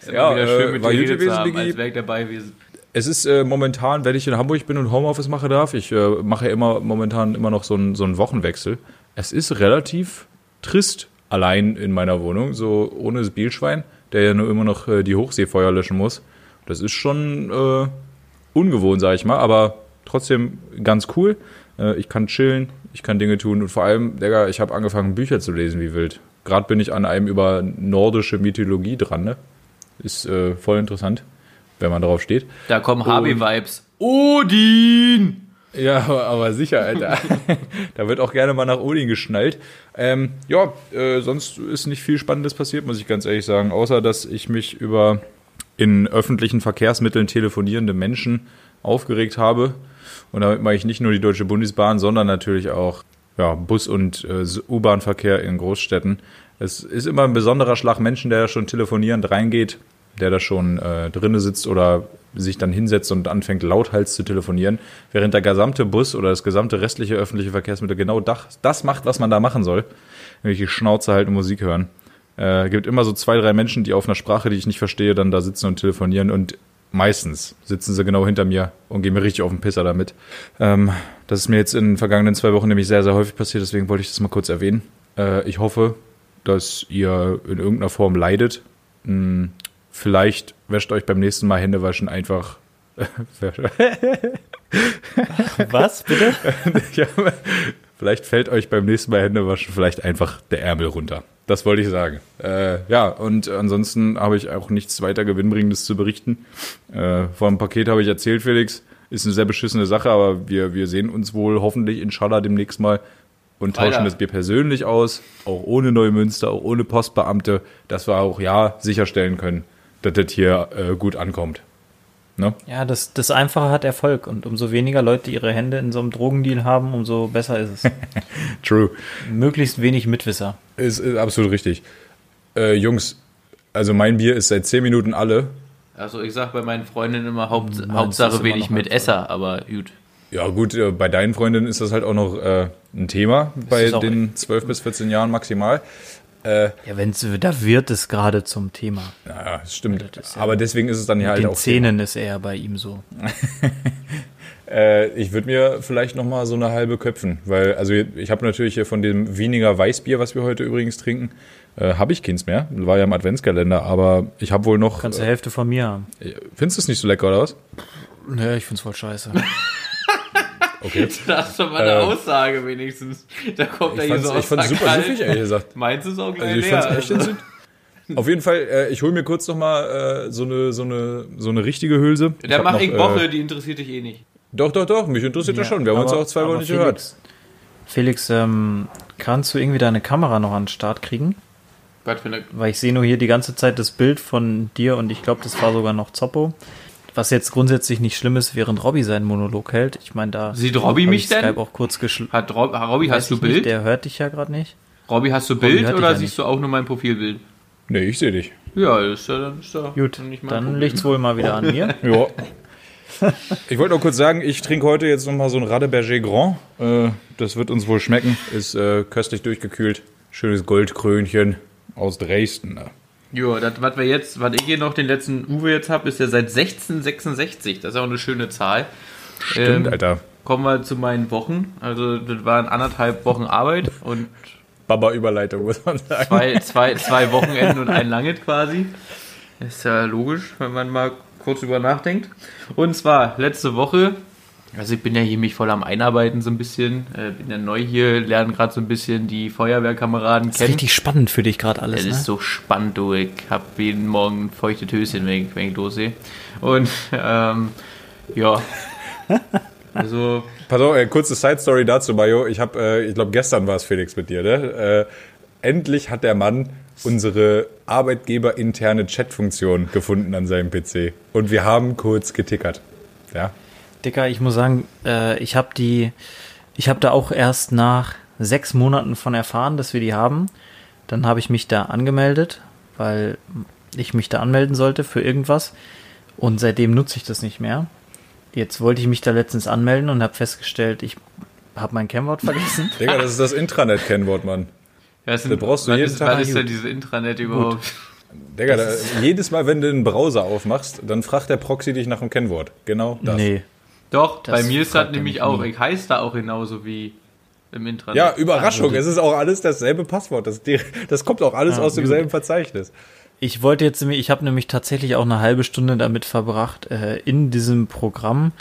Ist Ja, wieder schön, äh, mit war dir gewesen, haben, als wäre ich dabei gewesen. Es ist äh, momentan, wenn ich in Hamburg bin und Homeoffice mache darf, ich äh, mache ja immer momentan immer noch so einen so Wochenwechsel. Es ist relativ trist allein in meiner Wohnung, so ohne das Bielschwein, der ja nur immer noch äh, die Hochseefeuer löschen muss. Das ist schon äh, ungewohnt, sag ich mal, aber trotzdem ganz cool. Äh, ich kann chillen, ich kann Dinge tun und vor allem, Digga, ich habe angefangen Bücher zu lesen wie wild. Gerade bin ich an einem über nordische Mythologie dran, ne? Ist äh, voll interessant, wenn man darauf steht. Da kommen Harvey-Vibes. Odin! Ja, aber, sicher, Alter. da wird auch gerne mal nach Odin geschnallt. Ähm, ja, äh, sonst ist nicht viel Spannendes passiert, muss ich ganz ehrlich sagen. Außer, dass ich mich über in öffentlichen Verkehrsmitteln telefonierende Menschen aufgeregt habe. Und damit meine ich nicht nur die Deutsche Bundesbahn, sondern natürlich auch ja, Bus- und äh, U-Bahn-Verkehr in Großstädten. Es ist immer ein besonderer Schlag Menschen, der schon telefonierend reingeht, der da schon äh, drinne sitzt oder sich dann hinsetzt und anfängt lauthals zu telefonieren, während der gesamte Bus oder das gesamte restliche öffentliche Verkehrsmittel genau das, das macht, was man da machen soll. Nämlich die Schnauze halten und Musik hören. Äh, gibt immer so zwei, drei Menschen, die auf einer Sprache, die ich nicht verstehe, dann da sitzen und telefonieren und meistens sitzen sie genau hinter mir und gehen mir richtig auf den Pisser damit. Ähm, das ist mir jetzt in den vergangenen zwei Wochen nämlich sehr, sehr häufig passiert, deswegen wollte ich das mal kurz erwähnen. Äh, ich hoffe, dass ihr in irgendeiner Form leidet. Hm, vielleicht wäscht euch beim nächsten Mal Hände waschen einfach. Was, bitte? ja, vielleicht fällt euch beim nächsten Mal Hände waschen vielleicht einfach der Ärmel runter. Das wollte ich sagen. Äh, ja, und ansonsten habe ich auch nichts weiter Gewinnbringendes zu berichten. Äh, vor dem Paket habe ich erzählt, Felix. Ist eine sehr beschissene Sache, aber wir, wir sehen uns wohl hoffentlich inshallah demnächst mal und tauschen Alter. das Bier persönlich aus, auch ohne Neumünster, auch ohne Postbeamte, dass wir auch ja sicherstellen können, dass das hier äh, gut ankommt. Ne? Ja, das, das Einfache hat Erfolg und umso weniger Leute ihre Hände in so einem Drogendeal haben, umso besser ist es. True. Möglichst wenig Mitwisser. Ist, ist absolut richtig. Äh, Jungs, also mein Bier ist seit 10 Minuten alle. Also ich sag bei meinen Freundinnen immer Haupt, Meins ist Hauptsache wenig mit Esser, aber gut. Ja, gut, äh, bei deinen Freundinnen ist das halt auch noch äh, ein Thema, bei den 12 bis 14 Jahren maximal. Äh, Ja, wenn's, da wird es gerade zum Thema. naja, das stimmt. ist ja- Aber deswegen ist es dann ja halt Den auch. Zähnen ist eher bei ihm so. Äh, ich würde mir vielleicht noch mal so eine halbe köpfen, weil also ich habe natürlich hier von dem weniger Weißbier, was wir heute übrigens trinken, äh, habe ich keins mehr. War ja im Adventskalender, aber ich habe wohl noch. Kannst du Hälfte von mir haben. Äh, findest du es nicht so lecker oder was? Ja, ich find's voll scheiße. Okay. Das ist doch mal eine Äh, Aussage wenigstens. Da kommt Ich er hier fand's, so aus ich fand's der super Kalt. süffig, ehrlich gesagt. Meins ist auch gleich Also ich leer. fand's echt entzündet. Auf jeden Fall, äh, ich hole mir kurz noch mal äh, so eine so eine so eine richtige Hülse. Macht noch, ich äh, Woche, die interessiert dich eh nicht. Doch, doch, doch, mich interessiert das schon. Wir haben uns aber- auch zwei aber Wochen nicht Felix, gehört. Felix, ähm, kannst du irgendwie deine Kamera noch an den Start kriegen? Was für eine Weil ich sehe nur hier die ganze Zeit das Bild von dir und ich glaube, das war sogar noch Zoppo. Was jetzt grundsätzlich nicht schlimm ist, während Robby seinen Monolog hält. Ich meine, da Sieht Robby mich ich denn? Skype auch kurz geschlossen. Hat Rob, Robby, hast du Nicht, Bild? der hört dich ja gerade nicht. Robby, hast du Robby Bild oder ja siehst nicht. du auch nur mein Profilbild? Nee, ich sehe dich. Ja, ist ja dann ist ja Gut, nicht mein dann Problem. liegt's wohl mal wieder an mir. Ja. Ich wollte noch kurz sagen, ich trinke heute jetzt noch mal so ein Radeberger Grand. Äh, das wird uns wohl schmecken. Ist äh, köstlich durchgekühlt. Schönes Goldkrönchen aus Dresden. ne? Ja, das, was wir jetzt, was ich hier noch den letzten Uwe jetzt habe, ist ja seit 1666. Das ist auch eine schöne Zahl. Stimmt, Ähm, Alter. Kommen wir zu meinen Wochen. Also, das waren anderthalb Wochen Arbeit und Baba-Überleitung, muss man sagen. zwei, zwei, zwei Wochenenden und ein Langet quasi. Ist ja logisch, wenn man mal kurz drüber nachdenkt. Und zwar letzte Woche, also ich bin ja hier mich voll am Einarbeiten so ein bisschen, äh, bin ja neu hier, lerne gerade so ein bisschen die Feuerwehrkameraden Das ist kennen. richtig spannend für dich gerade alles, Es ne? ist so spannend, du. Ich hab jeden Morgen feuchte Töschen, wenn ich, wenn ich lossehe. Und, ähm, ja. Also, Pass auf, äh, kurze Side-Story dazu, Mayo. Ich habe, äh, ich glaube, gestern war es Felix mit dir, ne? Äh, endlich hat der Mann unsere arbeitgeberinterne Chat-Funktion gefunden an seinem PC. Und wir haben kurz getickert. Ja. Dicker, ich muss sagen, äh, ich habe die, ich habe da auch erst nach sechs Monaten von erfahren, dass wir die haben. Dann habe ich mich da angemeldet, weil ich mich da anmelden sollte für irgendwas. Und seitdem nutze ich das nicht mehr. Jetzt wollte ich mich da letztens anmelden und habe festgestellt, ich habe mein Kennwort vergessen. Digga, das ist das Intranet-Kennwort, Mann. was, Das brauchst du jeden ist, Tag. Was ist denn dieses Intranet überhaupt? Digga, da, jedes Mal, wenn du einen Browser aufmachst, dann fragt der Proxy dich nach dem Kennwort. Genau das. Nee. Doch, Das bei mir ist das nämlich auch. nie. Ich heiße da auch genauso wie im Intranet. Ja, Überraschung. Also es ist auch alles dasselbe Passwort. Das, das kommt auch alles Ah, aus demselben Verzeichnis. Ich wollte jetzt, nämlich- ich habe nämlich tatsächlich auch eine halbe Stunde damit verbracht, äh, in diesem Programm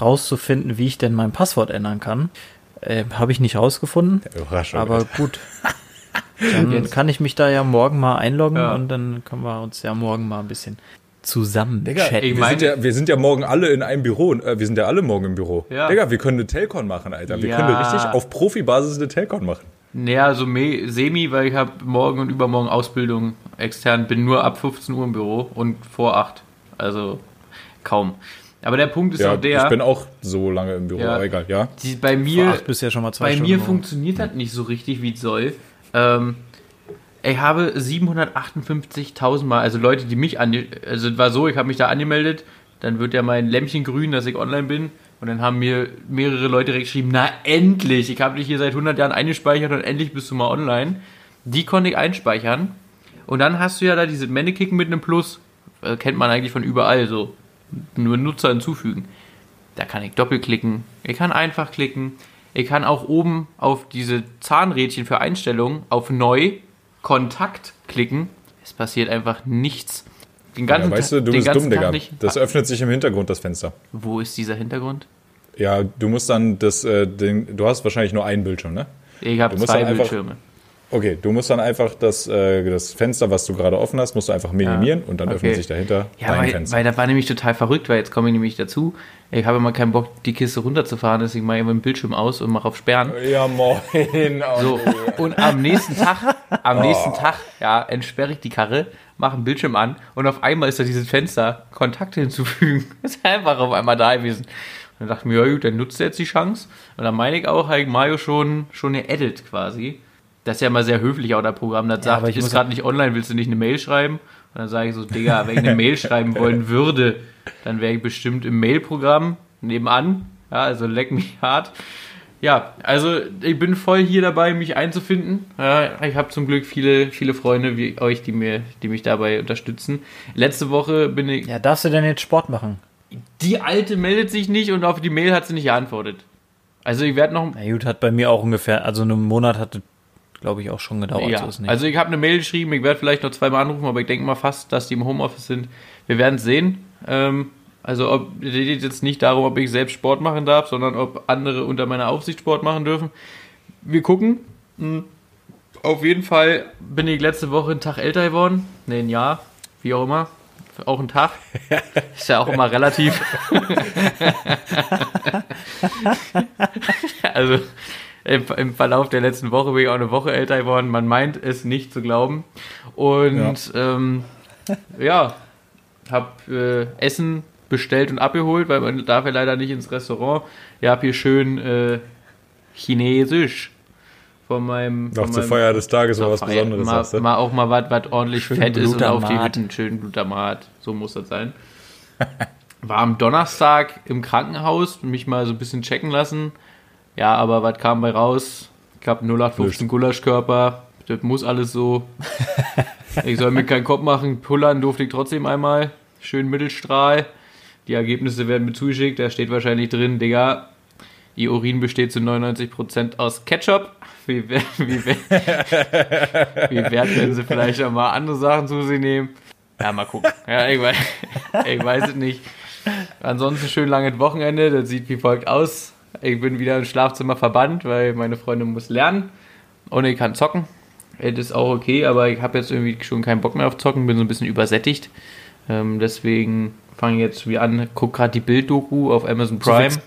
rauszufinden, wie ich denn mein Passwort ändern kann. Äh, habe ich nicht rausgefunden, Überraschung. aber gut. Dann Jetzt. kann ich mich da ja morgen mal einloggen Ja. und dann können wir uns ja morgen mal ein bisschen zusammen Digga, chatten. ich wir, sind ja, wir sind ja morgen alle in einem Büro. Äh, wir sind ja alle morgen im Büro. Ja. Digga, wir können eine Telcon machen, Alter. Wir Ja. können richtig auf Profibasis eine Telcon machen. Naja, so me semi, weil ich habe morgen und übermorgen Ausbildung extern, bin nur ab 15 Uhr im Büro und vor 8. Also kaum. Aber der Punkt ist Ja, auch der, ich bin auch so lange im Büro, Ja. aber egal, ja. die, bei Vor mir, acht bist du ja schon mal zwei bei Stunden mir funktioniert das nicht so richtig, wie es soll. Ähm, ich habe 758.000 Mal, also Leute, die mich an, also war so, ich habe mich da angemeldet, dann wird ja mein Lämpchen grün, dass ich online bin. Und dann haben mir mehrere Leute direkt geschrieben, na endlich, ich habe dich hier seit 100 Jahren eingespeichert und endlich bist du mal online. Die konnte ich einspeichern. Und dann hast du ja da diese Mannekicken mit einem Plus. Äh, kennt man eigentlich von überall so. Nur Nutzer hinzufügen. Da kann ich doppelklicken. Ich kann einfach klicken. Ich kann auch oben auf diese Zahnrädchen für Einstellungen auf Neu Kontakt klicken. Es passiert einfach nichts. Den ganzen Ja, weißt du, du bist dumm, Digga. nicht. Das öffnet sich im Hintergrund, das Fenster. Wo ist dieser Hintergrund? Ja, du musst dann das, äh, den, du hast wahrscheinlich nur einen Bildschirm, ne? Ich habe zwei Bildschirme. Okay, du musst dann einfach das, äh, das Fenster, was du gerade offen hast, musst du einfach minimieren und dann okay. öffnet sich dahinter Ja, dein weil, Fenster. weil da war nämlich total verrückt, weil jetzt komme ich nämlich dazu. Ich habe immer keinen Bock, die Kiste runterzufahren, deswegen mache ich immer den Bildschirm aus und mache auf Sperren. ja, moin. So, und am nächsten Tag, am nächsten Tag, ja, entsperre ich die Karre, mache einen Bildschirm an und auf einmal ist da dieses Fenster, Kontakte hinzufügen. Ist einfach auf einmal da gewesen. Und dann dachte ich mir, ja gut, dann nutzt er jetzt die Chance. Und dann meine ich auch, habe ich Mario schon, schon geedit quasi. Das ist ja immer sehr höflich auch, der Programm, das sagt, aber ich ist gerade nicht online, willst du nicht eine Mail schreiben? Und dann sage ich so, Digga, wenn ich eine Mail schreiben wollen würde, dann wäre ich bestimmt im Mailprogramm nebenan. Ja, also leck mich hart. Ja, also ich bin voll hier dabei, mich einzufinden. Ja, ich habe zum Glück viele, viele Freunde wie euch, die mir, die mich dabei unterstützen. Letzte Woche bin ich. Ja, darfst du denn jetzt Sport machen? Die alte meldet sich nicht und auf die Mail hat sie nicht geantwortet. Also ich werde noch. Na gut, hat bei mir auch ungefähr, also einen Monat hatte, glaube ich, auch schon gedauert. Ja, so also ich habe eine Mail geschrieben, ich werde vielleicht noch zweimal anrufen, aber ich denke mal fast, dass die im Homeoffice sind. Wir werden es sehen. Ähm, also ob es geht jetzt nicht darum, ob ich selbst Sport machen darf, sondern ob andere unter meiner Aufsicht Sport machen dürfen. Wir gucken. Hm. Auf jeden Fall bin ich letzte Woche einen Tag älter geworden. Ne, ein Jahr, wie auch immer. Auch ein Tag. Ist ja auch immer relativ. also im, im Verlauf der letzten Woche bin ich auch eine Woche älter geworden. Man meint es nicht zu glauben. Und ja, ähm, ja habe äh, Essen bestellt und abgeholt, weil man darf ja leider nicht ins Restaurant. Ich habe hier schön äh, Chinesisch von meinem. Noch von zur meinem- Feier des Tages mal was Feier- Besonderes mal, hast du. mal auch mal was, was ordentlich Schön fett ist und auf die Glutamat. Hütten schön Glutamat. So muss das sein. War am Donnerstag im Krankenhaus, mich mal so ein bisschen checken lassen. Ja, aber was kam bei raus? Ich habe 0815 Gulaschkörper. Das muss alles so. Ich soll mir keinen Kopf machen. Pullern durfte ich trotzdem einmal. Schön Mittelstrahl. Die Ergebnisse werden mir zugeschickt. Da steht wahrscheinlich drin, Digga, Ihr Urin besteht zu 99% aus Ketchup. Wie, wie, wär- wie wert, wenn Sie vielleicht auch mal andere Sachen zu sich nehmen? Ja, mal gucken. Ja, ich weiß, ich weiß es nicht. Ansonsten schön langes Wochenende. Das sieht wie folgt aus. Ich bin wieder im Schlafzimmer verbannt, weil meine Freundin muss lernen. Und ich kann zocken. Das ist auch okay, aber ich habe jetzt irgendwie schon keinen Bock mehr auf Zocken. Bin so ein bisschen übersättigt. Ähm, deswegen fange ich jetzt wieder an. Guck gerade die Bild-Doku auf Amazon Prime. wichsen.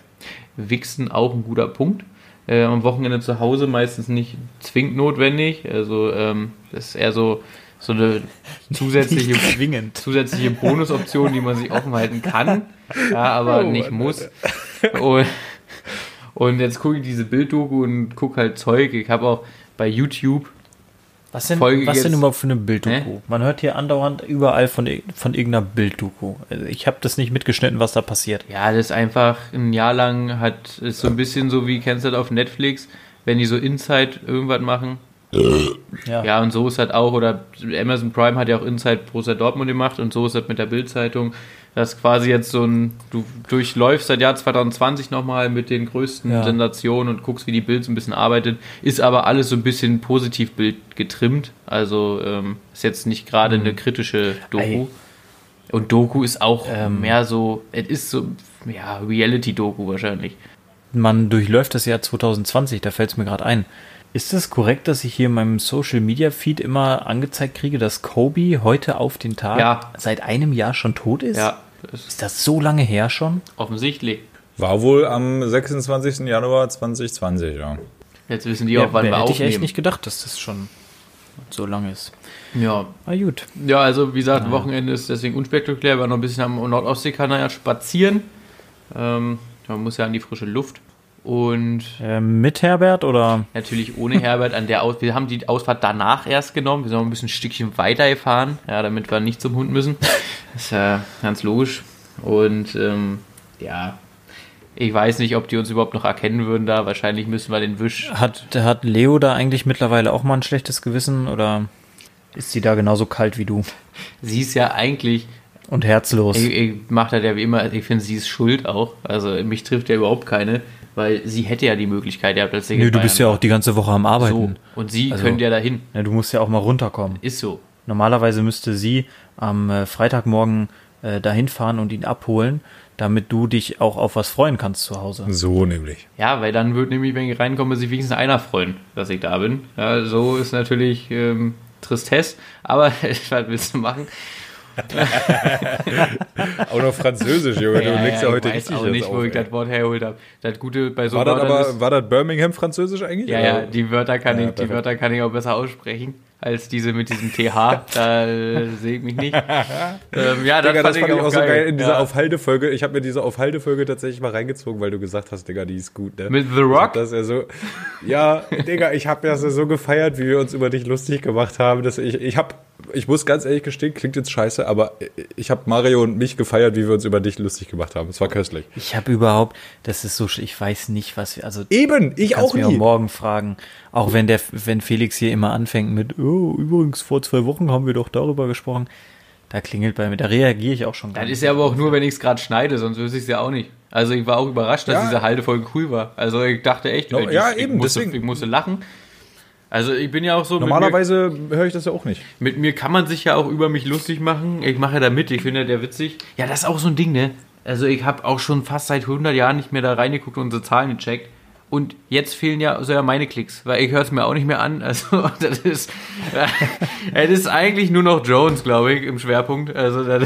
Wichsen auch ein guter Punkt. Äh, am Wochenende zu Hause meistens nicht zwingend notwendig. Also ähm, das ist eher so, so eine zusätzliche, zusätzliche Bonusoption, die man sich offen halten kann, ja, aber Oh, nicht muss. Und, und jetzt gucke ich diese Bilddoku und gucke halt Zeug. Ich habe auch bei YouTube Was denn, Folge was denn jetzt- überhaupt für eine Bilddoku? Hä? Man hört hier andauernd überall von, von irgendeiner Bilddoku. Also ich habe das nicht mitgeschnitten, was da passiert. Ja, das ist einfach ein Jahr lang hat, ist so ein bisschen so wie, kennst du das auf Netflix, wenn die so Inside irgendwas machen. Ja. Ja, und so ist halt auch, oder Amazon Prime hat ja auch Inside Borussia Dortmund gemacht und so ist das mit der Bild-Zeitung. Das ist quasi jetzt so ein, du durchläufst seit Jahr 2020 nochmal mit den größten Ja. Sensationen und guckst, wie die Bild so ein bisschen arbeitet. Ist aber alles so ein bisschen positiv Bild getrimmt. Also ähm, ist jetzt nicht gerade eine kritische Doku. Ei. Und Doku ist auch Ähm. mehr so, es ist so, ja, Reality-Doku wahrscheinlich. Man durchläuft das Jahr 2020, da fällt es mir gerade ein. Ist es korrekt, dass ich hier in meinem Social Media Feed immer angezeigt kriege, dass Kobe heute auf den Tag Ja. seit einem Jahr schon tot ist? Ja, das ist Ist das so lange her schon? offensichtlich. War wohl am 26. Januar 2020, ja. Jetzt wissen die auch, wann wir hätte ich echt aufnehmen. nicht gedacht, dass das schon so lange ist. Ja, Na gut. Ja, also wie gesagt, Wochenende ist deswegen unspektakulär. Wir waren noch ein bisschen am Nordostseekanal spazieren. Ähm, man muss ja an die frische Luft. Und Ähm, mit Herbert oder? natürlich ohne Herbert an der Aus. Wir haben die Ausfahrt danach erst genommen. Wir sind ein bisschen ein Stückchen weiter gefahren, ja, damit wir nicht zum Hund müssen. ist ja ganz logisch. Und ähm, ja, ich weiß nicht, ob die uns überhaupt noch erkennen würden da. Wahrscheinlich müssen wir den Wisch. Hat, hat Leo da eigentlich mittlerweile auch mal ein schlechtes Gewissen oder ist sie da genauso kalt wie du Sie ist ja eigentlich, und herzlos? ich, ich mache das ja wie immer, ich finde, sie ist schuld auch. Also mich trifft ja überhaupt keine, weil sie hätte ja die Möglichkeit gehabt, als Nö, du bist ja auch die ganze Woche am so. Arbeiten. Und sie Also- könnte ja dahin. Ja, du musst ja auch mal runterkommen. Ist so. Normalerweise müsste sie am äh, Freitagmorgen äh, dahin fahren und ihn abholen, damit du dich auch auf was freuen kannst zu Hause. So nämlich. Ja, weil dann wird nämlich, wenn ich reinkomme, sich wenigstens einer freuen, dass ich da bin. Ja, so ist natürlich ähm, Tristesse, aber was willst du machen? Auch noch Französisch, Junge. Du legst ja heute ich weiß richtig auch nicht, wo auf, ich ey. das Wort hergeholt habe. Das Gute bei so War das Wörtern aber, ist- war das Birmingham Französisch eigentlich? Ja, oder? ja, die Wörter kann Ja, ich, die. Wörter kann ich auch besser aussprechen als diese mit diesem TH. Da äh, sehe ich mich nicht. ähm, ja, das, Digga, das fand ich auch auch so geil in dieser Ja. Aufhaltefolge. Ich habe mir diese Aufhaltefolge tatsächlich mal reingezogen, weil du gesagt hast, Digga, die ist gut, ne? Mit The Rock? Das ja so. Ja, Digga, ich habe ja so gefeiert, wie wir uns über dich lustig gemacht haben. Dass ich, ich habe, ich muss ganz ehrlich gestehen, klingt jetzt scheiße, aber ich habe Mario und mich gefeiert, wie wir uns über dich lustig gemacht haben. Es war köstlich. Ich habe überhaupt, das ist so, sch- ich weiß nicht, was wir, also Eben, ich auch mich auch nie. morgen fragen. Auch wenn der, wenn Felix hier immer anfängt mit, oh, übrigens vor zwei Wochen haben wir doch darüber gesprochen. Da klingelt bei mir, da reagiere ich auch schon gar Das ist ja aber auch nur, wenn ich es gerade schneide, sonst wüsste ich es ja auch nicht. Also ich war auch überrascht, dass Ja. diese Haltefolge cool war. Also ich dachte echt, Ja, ich, ja, ich, eben, musste, deswegen. ich musste lachen. Also ich bin ja auch so, Normalerweise höre ich das ja auch nicht. mit mir kann man sich ja auch über mich lustig machen. Ich mache ja da mit, ich finde ja der witzig. Ja, das ist auch so ein Ding, ne? Also ich habe auch schon fast seit 100 Jahren nicht mehr da reingeguckt und unsere Zahlen gecheckt. Und jetzt fehlen ja so ja meine Klicks, weil ich höre es mir auch nicht mehr an. Also das ist, es ist eigentlich nur noch Jones, glaube ich, im Schwerpunkt. Also das,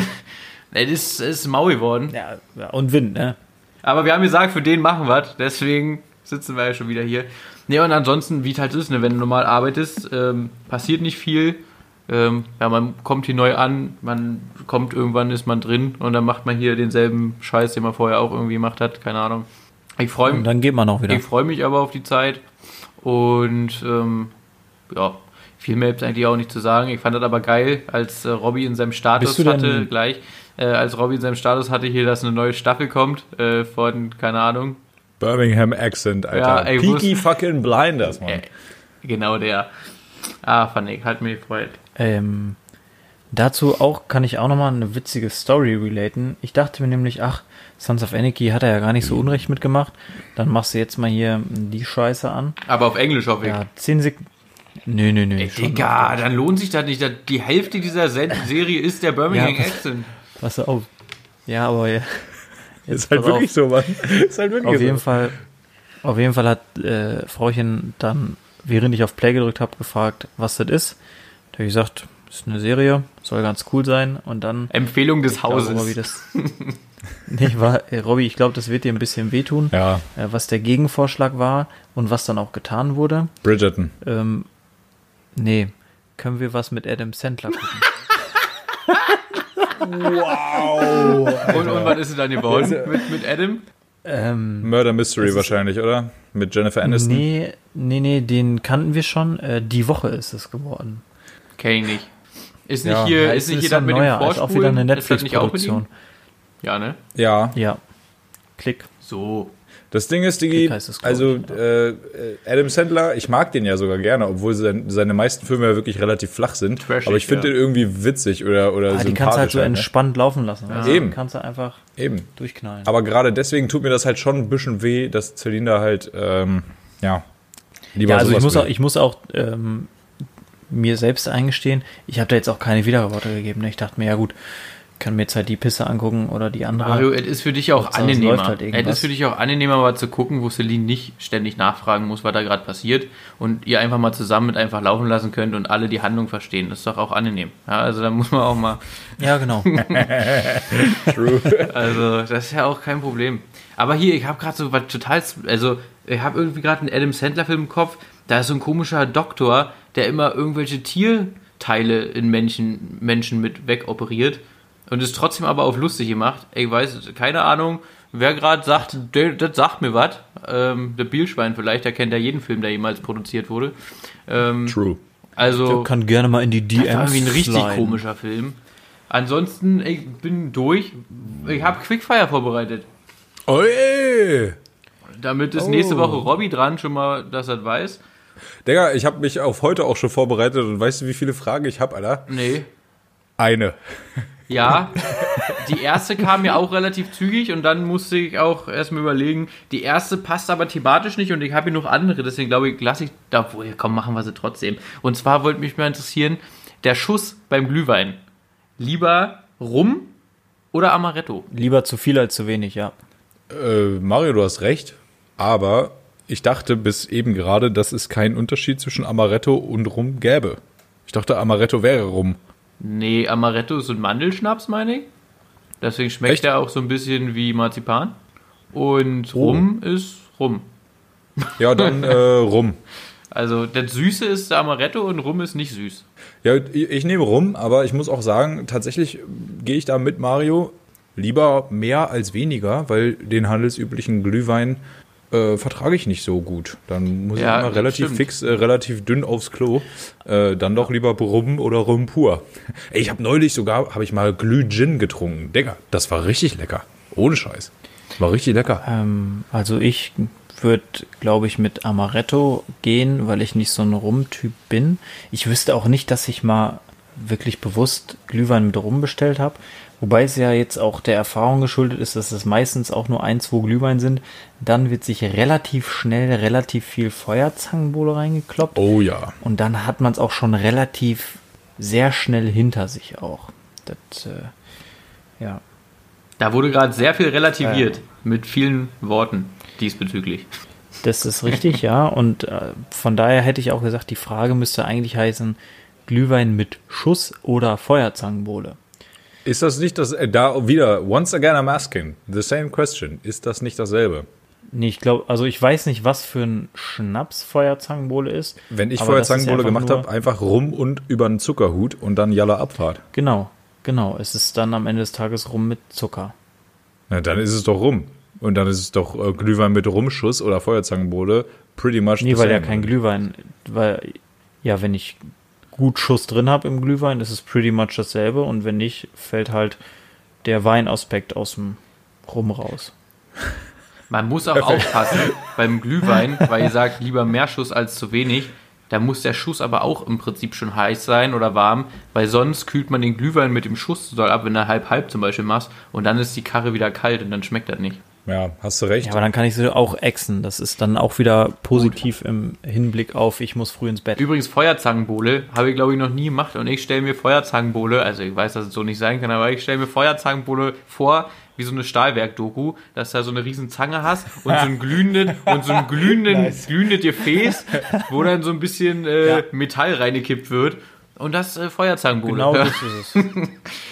das ist, ist mau geworden. Ja, ja, und Wind, ne? Aber wir haben gesagt, für den machen wir deswegen sitzen wir ja schon wieder hier. Ne, und ansonsten, wie es halt ist, ne, wenn du normal arbeitest, ähm, passiert nicht viel. Ähm, ja, man kommt hier neu an, man kommt irgendwann, ist man drin und dann macht man hier denselben Scheiß, den man vorher auch irgendwie gemacht hat, keine Ahnung. Ich freue Und mich, dann geht man auch wieder. ich freue mich aber auf die Zeit und ähm, ja, viel mehr gibt es eigentlich auch nicht zu sagen. Ich fand das aber geil, als äh, Robby in seinem Status hatte, gleich, äh, als Robby in seinem Status hatte hier, dass eine neue Staffel kommt äh, von, keine Ahnung, Birmingham Accent, Alter. Ja, ey, Peaky fucking Blinders, Mann. genau der. Ah, fand ich, hat mich gefreut. Ähm, dazu auch kann ich auch nochmal eine witzige Story relaten. Ich dachte mir nämlich, ach, Sons of Anarchy hat er ja gar nicht so unrecht mitgemacht. Dann machst du jetzt mal hier die Scheiße an. Aber auf Englisch hoffe ich. Ja, 10 Sekunden. Nö, nö, nö. Ey, Digga, dann lohnt sich das nicht. Die Hälfte dieser Se Serie ist der Birmingham Ja, Accent. Pass auf. Ja, aber ja. Jetzt Ist halt wirklich auf. so, Mann. Ist halt wirklich Auf so. jeden Fall, auf jeden Fall hat äh, Frauchen dann, während ich auf Play gedrückt habe, gefragt, was das ist. Da habe ich gesagt, das ist eine Serie, soll ganz cool sein. Und dann Empfehlung des glaube, Robby, Hauses. das. nee, war, äh, Robby, ich glaube, das wird dir ein bisschen wehtun, Ja, äh, was der Gegenvorschlag war und was dann auch getan wurde. Bridgerton. Ähm, nee, können wir was mit Adam Sandler gucken? Und, und was ist es dann geworden mit, mit Adam? ähm, Murder Mystery wahrscheinlich, oder? Mit Jennifer Aniston. nee, nee, nee, den kannten wir schon. Äh, die Woche ist es geworden. Kenn ich nicht. Ist nicht Ja. hier, Ja, ist es nicht hier ein mit neuer, dem ist auch wieder eine Vorspulen? Ist auch mit ihm? Netflix-Produktion. Ja, ne? Ja. Ja. Klick. So. Das Ding ist, Digi, also ich, äh, Adam Sandler, ich mag den ja sogar gerne, obwohl sein, seine meisten Filme ja wirklich relativ flach sind. Trashig, aber ich finde ja. den irgendwie witzig oder, oder Ah, die sympathisch. kannst du halt so halt, ne? entspannt laufen lassen. Also Eben. Die kannst du einfach Eben. durchknallen. Aber gerade deswegen tut mir das halt schon ein bisschen weh, dass Zylinder halt, ähm, ja, lieber ja, also ich muss auch, ich muss auch ähm, mir selbst eingestehen, ich habe da jetzt auch keine Widerworte gegeben. Ne? Ich dachte mir, ja gut, kann mir jetzt halt die Pisse angucken oder die andere. Mario, es ist für dich auch Hauptsache, es angenehmer. halt es ist für dich auch angenehmer, mal zu gucken, wo Celine nicht ständig nachfragen muss, was da gerade passiert und ihr einfach mal zusammen mit einfach laufen lassen könnt und alle die Handlung verstehen. Das ist doch auch angenehm. Ja, also da muss man auch mal, Ja, genau. True. also das ist ja auch kein Problem. Aber hier, ich habe gerade so was total, also ich habe irgendwie gerade einen Adam Sandler Film im Kopf. Da ist so ein komischer Doktor, der immer irgendwelche Tierteile in Menschen, Menschen mit wegoperiert und es trotzdem aber auf lustig gemacht. Ich weiß, keine Ahnung, wer gerade sagt, der- das sagt mir was. Ähm, der Bielschwein vielleicht, der kennt ja jeden Film, der jemals produziert wurde. Ähm, True. also kann gerne mal in die das war DMs irgendwie ein richtig sliden. komischer Film. Ansonsten, ich bin durch. Ich habe Quickfire vorbereitet. Oje! Damit ist Oh. nächste Woche Robby dran, schon mal, dass er das weiß. Digga, ich habe mich auf heute auch schon vorbereitet und weißt du, wie viele Fragen ich habe, Alter? Nee. Eine. Ja, die erste kam ja auch relativ zügig und dann musste ich auch erstmal überlegen. Die erste passt aber thematisch nicht und ich habe hier noch andere, deswegen glaube ich, lasse ich da wohl, komm, machen wir sie trotzdem. Und zwar wollte mich mal interessieren, der Schuss beim Glühwein. Lieber Rum oder Amaretto? Lieber zu viel als zu wenig, ja. Äh, Mario, du hast recht, aber ich dachte bis eben gerade, dass es keinen Unterschied zwischen Amaretto und Rum gäbe. Ich dachte, Amaretto wäre Rum. Nee, Amaretto ist ein Mandelschnaps, meine ich. Deswegen schmeckt Echt? er auch so ein bisschen wie Marzipan. Und Oh. Rum ist Rum. Ja, dann äh, Rum. Also das Süße ist der Amaretto und Rum ist nicht süß. Ja, ich nehme Rum, aber ich muss auch sagen, tatsächlich gehe ich da mit Mario lieber mehr als weniger, weil den handelsüblichen Glühwein äh, vertrage ich nicht so gut. Dann muss Ja, ich immer relativ stimmt. fix, äh, relativ dünn aufs Klo. Äh, dann doch lieber Rum oder Rum pur. Ey, ich habe neulich sogar, habe ich mal Glüh-Gin getrunken. Digga, das war richtig lecker. Ohne Scheiß. War richtig lecker. Ähm, also ich würde, glaube ich, mit Amaretto gehen, weil ich nicht so ein Rum-Typ bin. Ich wüsste auch nicht, dass ich mal wirklich bewusst Glühwein mit Rum bestellt habe. Wobei es ja jetzt auch der Erfahrung geschuldet ist, dass es meistens auch nur ein, zwei Glühwein sind. Dann wird sich relativ schnell relativ viel Feuerzangenbowle reingekloppt. Oh ja. Und dann hat man es auch schon relativ sehr schnell hinter sich auch. Das, äh, ja. Da wurde gerade sehr viel relativiert mit vielen Worten diesbezüglich. Das ist richtig, ja. Und äh, von daher hätte ich auch gesagt, die Frage müsste eigentlich heißen, Glühwein mit Schuss oder Feuerzangenbowle. Ist das nicht das, äh, da wieder, once again I'm asking, the same question. Ist das nicht dasselbe? Nee, ich glaube, also ich weiß nicht, was für ein Schnaps Feuerzangenbowle ist. Wenn ich Feuerzangenbowle gemacht habe, einfach rum und über einen Zuckerhut und dann Jalla Abfahrt. Genau, genau. Es ist dann am Ende des Tages rum mit Zucker. Na, dann ist es doch rum. Und dann ist es doch äh, Glühwein mit Rumschuss oder Feuerzangenbowle pretty much Nee, weil ja kein Glühwein, weil, ja, wenn ich gut Schuss drin habe im Glühwein, ist es pretty much dasselbe. Und wenn nicht, fällt halt der Weinaspekt aus dem Rum raus. Man muss auch aufpassen beim Glühwein, weil ihr sagt, lieber mehr Schuss als zu wenig. Da muss der Schuss aber auch im Prinzip schon heiß sein oder warm, weil sonst kühlt man den Glühwein mit dem Schuss zu doll ab, wenn du halb-halb zum Beispiel machst und dann ist die Karre wieder kalt und dann schmeckt das nicht. Ja, hast du recht. Ja, aber dann kann ich sie auch exen. Das ist dann auch wieder positiv im Hinblick auf, ich muss früh ins Bett. Übrigens Feuerzangenbowle habe ich glaube ich noch nie gemacht und ich stelle mir Feuerzangenbowle, also ich weiß, dass es so nicht sein kann, aber ich stelle mir Feuerzangenbowle vor wie so eine Stahlwerk-Doku, dass du da so eine riesen Zange hast und so einen glühenden und so einen glühenden, glühendes Gefäß, wo dann so ein bisschen äh, Ja. Metall reingekippt wird und das äh, Feuerzangenbowle. Genau das ist es.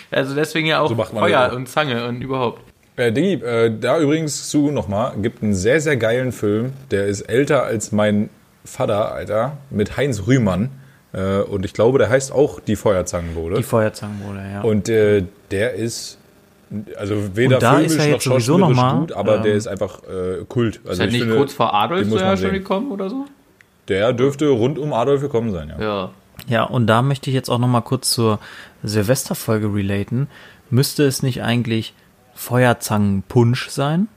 Also deswegen ja auch So Feuer auch. und Zange und überhaupt. Äh, Diggi, äh, da übrigens zu nochmal, gibt einen sehr, sehr geilen Film, der ist älter als mein Vater, Alter, mit Heinz Rühmann. Äh, und ich glaube, der heißt auch Die Feuerzangenbowle. Die Feuerzangenbowle, ja. Und äh, der ist, also weder filmisch er noch schauspielerisch noch mal, gut, aber der ähm, ist einfach äh, Kult. Also Ist ich nicht finde, kurz vor Adolf ja schon gekommen oder so? Der dürfte rund um Adolf gekommen sein, ja. Ja. Ja, und da möchte ich jetzt auch noch mal kurz zur Silvesterfolge relaten. Müsste es nicht eigentlich Feuerzangenpunsch sein?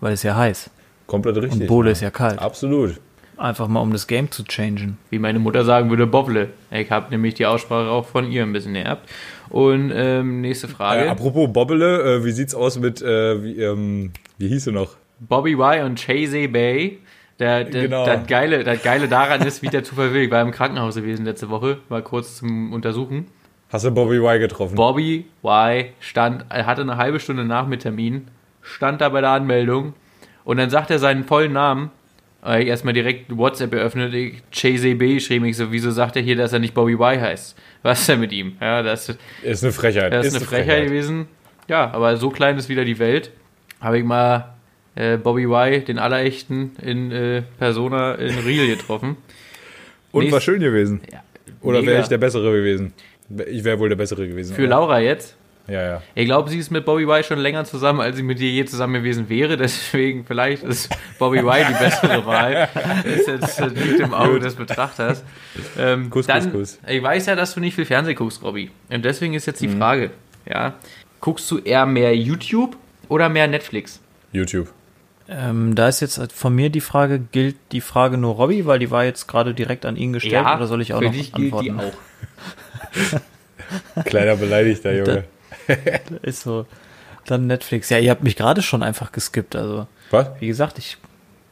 Weil es ja heiß. Komplett richtig. Und Bowle ist ja kalt. Absolut. Einfach mal, um das Game zu changen. wie meine Mutter sagen würde, Bobble. Ich habe nämlich die Aussprache auch von ihr ein bisschen erbt. Und ähm, nächste Frage. Äh, apropos Bobbele, äh, wie sieht's aus mit, äh, wie, ähm, wie hieß sie noch? Bobby Y und Chase Bay. Der, der, Genau. das, Geile, das Geile daran ist, wie der Zufall will. Ich war im Krankenhaus gewesen letzte Woche, war kurz zum Untersuchen. Hast du Bobby Y getroffen? Bobby Y stand, er hatte eine halbe Stunde nach mit Termin, stand da bei der Anmeldung und dann sagt er seinen vollen Namen. Ich erstmal direkt WhatsApp eröffnet, ich Chase B geschrieben. Ich so, wieso sagt er hier, dass er nicht Bobby Y heißt? Was ist denn mit ihm? Ja, das, Ist eine Frechheit. Das ist, eine Frechheit, gewesen. Ja, aber so klein ist wieder die Welt. Habe ich mal äh, Bobby Y, den Allerechten, in äh, Persona in Riel getroffen. Und Nächst- war schön gewesen. Ja, Oder wäre ich der Bessere gewesen? Ich wäre wohl der Bessere gewesen. Für oder? Laura jetzt. Ja, ja. Ich glaube, sie ist mit Bobby Y schon länger zusammen, als sie mit dir je zusammen gewesen wäre. Deswegen vielleicht ist Bobby Y die bessere Wahl. Das ist jetzt das liegt im Auge des Betrachters. Ähm, Kuss, dann, Kuss, Kuss. Ich weiß ja, dass du nicht viel Fernsehen guckst, Robby. Und deswegen ist jetzt Mhm. die Frage. Ja. Guckst du eher mehr YouTube oder mehr Netflix? YouTube. Ähm, da ist jetzt von mir die Frage, gilt die Frage nur Robby, weil die war jetzt gerade direkt an ihn gestellt oder soll ich auch für noch dich gilt antworten? die auch. Kleiner beleidigter Junge. Ist so. Dann Netflix. Ja, ihr habt mich gerade schon einfach geskippt. Also, Was? wie gesagt, ich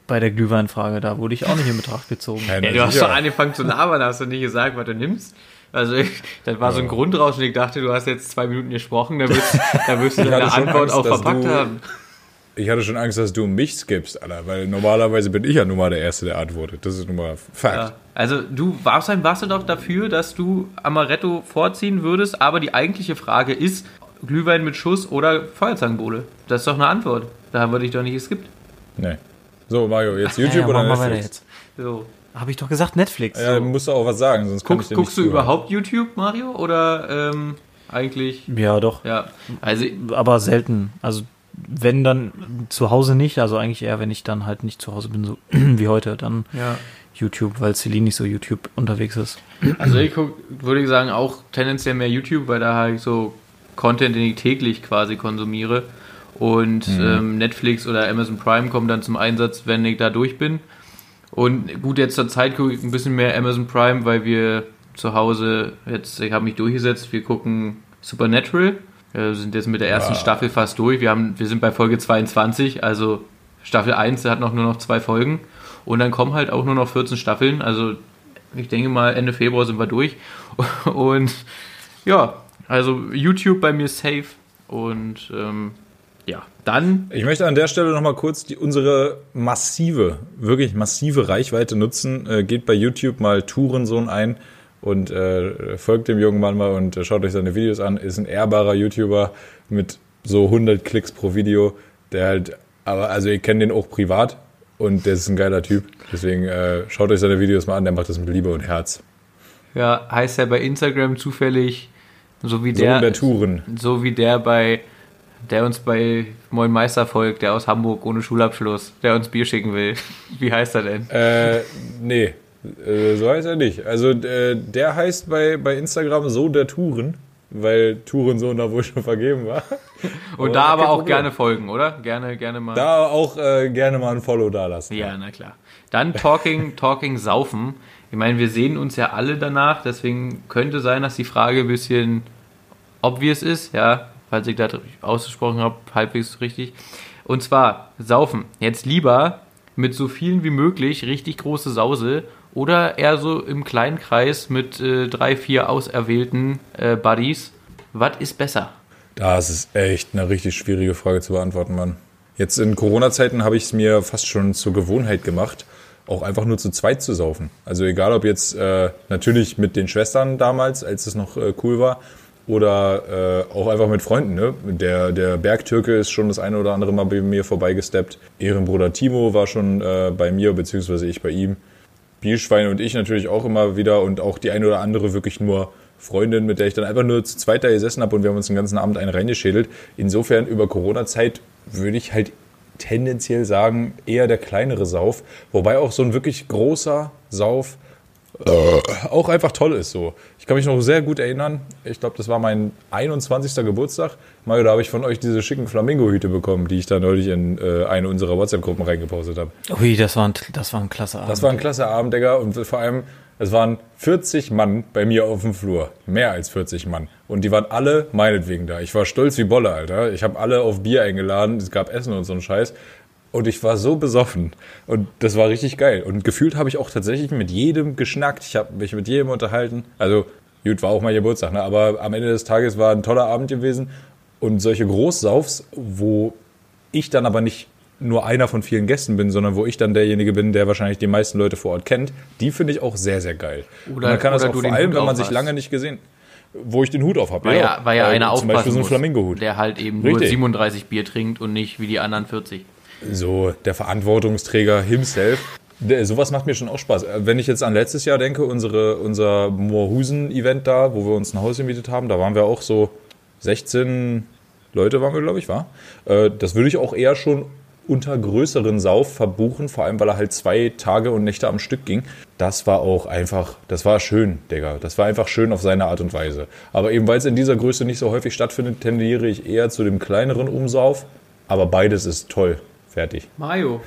bei der Glühweinfrage, da wurde ich auch nicht in Betracht gezogen. Ja, Ja, du hast schon angefangen zu labern, hast du nicht gesagt, was du nimmst. Also ich, das war so ein Grundrauschen, ich dachte, du hast jetzt zwei Minuten gesprochen, da wirst, da wirst du deine hatte schon Antwort Angst, auch dass verpackt du- haben. Ich hatte schon Angst, dass du mich skippst, Alter, weil normalerweise bin ich ja nun mal der Erste, der antwortet. Das ist nun mal Fakt. Ja. Also du warst, warst du doch dafür, dass du Amaretto vorziehen würdest, aber die eigentliche Frage ist, Glühwein mit Schuss oder Feuerzangenbowle? Das ist doch eine Antwort. Da haben wir dich doch nicht geskippt. Nee. So, Mario, jetzt Ja, YouTube ja, oder machen wir weiter Netflix? jetzt. So. Habe ich doch gesagt, Netflix. Ja, musst du auch was sagen, sonst kann ich Guckst, dir guckst du zuhören. überhaupt YouTube, Mario? Oder ähm, eigentlich... Ja, doch. Ja, also Aber selten. Also, wenn dann zu Hause nicht, also eigentlich eher, wenn ich dann halt nicht zu Hause bin, so wie heute, dann ja. YouTube, weil Celine nicht so YouTube unterwegs ist. Also ich guck, würde ich sagen, auch tendenziell mehr YouTube, weil da halt so Content, den ich täglich quasi konsumiere. Und ähm, Netflix oder Amazon Prime kommen dann zum Einsatz, wenn ich da durch bin. Und gut, jetzt zur Zeit gucke ich ein bisschen mehr Amazon Prime, weil wir zu Hause jetzt, ich habe mich durchgesetzt, wir gucken Supernatural. Wir sind jetzt mit der ersten Wow. Staffel fast durch. Wir, haben, wir sind bei Folge 22, also Staffel 1 hat noch nur noch zwei Folgen. Und dann kommen halt auch nur noch 14 Staffeln. Also ich denke mal, Ende Februar sind wir durch. Und ja, also YouTube bei mir safe. Und ähm, ja, dann Ich möchte an der Stelle nochmal kurz die, unsere massive, wirklich massive Reichweite nutzen. Äh, geht bei YouTube mal Tourensohn ein und äh, folgt dem jungen Mann mal und äh, schaut euch seine Videos an. Ist ein ehrbarer YouTuber mit so 100 Klicks pro Video, der halt, aber also ihr kennt den auch privat und der ist ein geiler Typ. Deswegen äh, schaut euch seine Videos mal an, der macht das mit Liebe und Herz. ja, heißt er bei Instagram zufällig, so wie Sohn der, der Touren. so wie der bei der uns bei Moin Meister folgt, der aus Hamburg ohne Schulabschluss, der uns Bier schicken will. Wie heißt er denn? Äh, nee, äh, so heißt er nicht. Also äh, der heißt bei, bei Instagram so der Touren, weil Tourensohn da wohl schon vergeben war. Und da kein aber auch Problem. gerne folgen, oder? Gerne, gerne mal. Da auch äh, gerne mal ein Follow da lassen. Ja, na klar. Dann Talking, Talking Saufen. Ich meine, wir sehen uns ja alle danach, deswegen könnte sein, dass die Frage ein bisschen obvious ist, ja, falls ich das ausgesprochen habe, halbwegs richtig. Und zwar, Saufen. Jetzt lieber mit so vielen wie möglich richtig große Sause oder eher so im kleinen Kreis mit äh, drei, vier auserwählten äh, Buddies. Was ist besser? Das ist echt eine richtig schwierige Frage zu beantworten, Mann. Jetzt in Corona-Zeiten habe ich es mir fast schon zur Gewohnheit gemacht, auch einfach nur zu zweit zu saufen. Also egal, ob jetzt äh, natürlich mit den Schwestern damals, als es noch äh, cool war, oder äh, auch einfach mit Freunden. Ne? Der, der Bergtürke ist schon das eine oder andere Mal bei mir vorbeigesteppt. Ehrenbruder Timo war schon äh, bei mir, beziehungsweise ich bei ihm. Bierschwein und ich natürlich auch immer wieder und auch die eine oder andere wirklich nur Freundin, mit der ich dann einfach nur zu zweit da gesessen habe und wir haben uns den ganzen Abend einen reingeschädelt. Insofern über Corona-Zeit würde ich halt tendenziell sagen, eher der kleinere Sauf, wobei auch so ein wirklich großer Sauf auch einfach toll ist so. Ich kann mich noch sehr gut erinnern, ich glaube, das war mein 21. Geburtstag. Mario, da habe ich von euch diese schicken Flamingo-Hüte bekommen, die ich da neulich in äh, eine unserer WhatsApp-Gruppen reingepostet habe. Ui, das war ein, das war ein klasse Abend. Das war ein klasse Abend, Digga. Und vor allem, es waren 40 Mann bei mir auf dem Flur. Mehr als 40 Mann. Und die waren alle meinetwegen da. Ich war stolz wie Bolle, Alter. Ich habe alle auf Bier eingeladen. Es gab Essen und so einen Scheiß. Und ich war so besoffen. Und das war richtig geil. Und gefühlt habe ich auch tatsächlich mit jedem geschnackt. Ich habe mich mit jedem unterhalten. Also, gut, war auch mein Geburtstag, ne? Aber am Ende des Tages war ein toller Abend gewesen. Und solche Großsaufs, wo ich dann aber nicht nur einer von vielen Gästen bin, sondern wo ich dann derjenige bin, der wahrscheinlich die meisten Leute vor Ort kennt, die finde ich auch sehr, sehr geil. Oder- Und man kann das auch vor allem, wenn man sich lange nicht gesehen, wo ich den Hut auf habe. Weil ja, weil ja Äh, einer Zum aufpassen Beispiel so ein Flamingo-Hut. der halt eben nur Richtig. 37 Bier trinkt und nicht wie die anderen 40. So, der Verantwortungsträger himself. Sowas macht mir schon auch Spaß. Äh, Wenn ich jetzt an letztes Jahr denke, unsere, unser Moorhusen-Event da, wo wir uns ein Haus gemietet haben, da waren wir auch so 16 Leute, waren wir, glaube ich, war. Äh, Das würde ich auch eher schon unter größeren Sauf verbuchen, vor allem weil er halt zwei Tage und Nächte am Stück ging. Das war auch einfach, das war schön, Digga. Das war einfach schön auf seine Art und Weise. Aber eben weil es in dieser Größe nicht so häufig stattfindet, tendiere ich eher zu dem kleineren Umsauf. Aber beides ist toll. Fertig. Mario.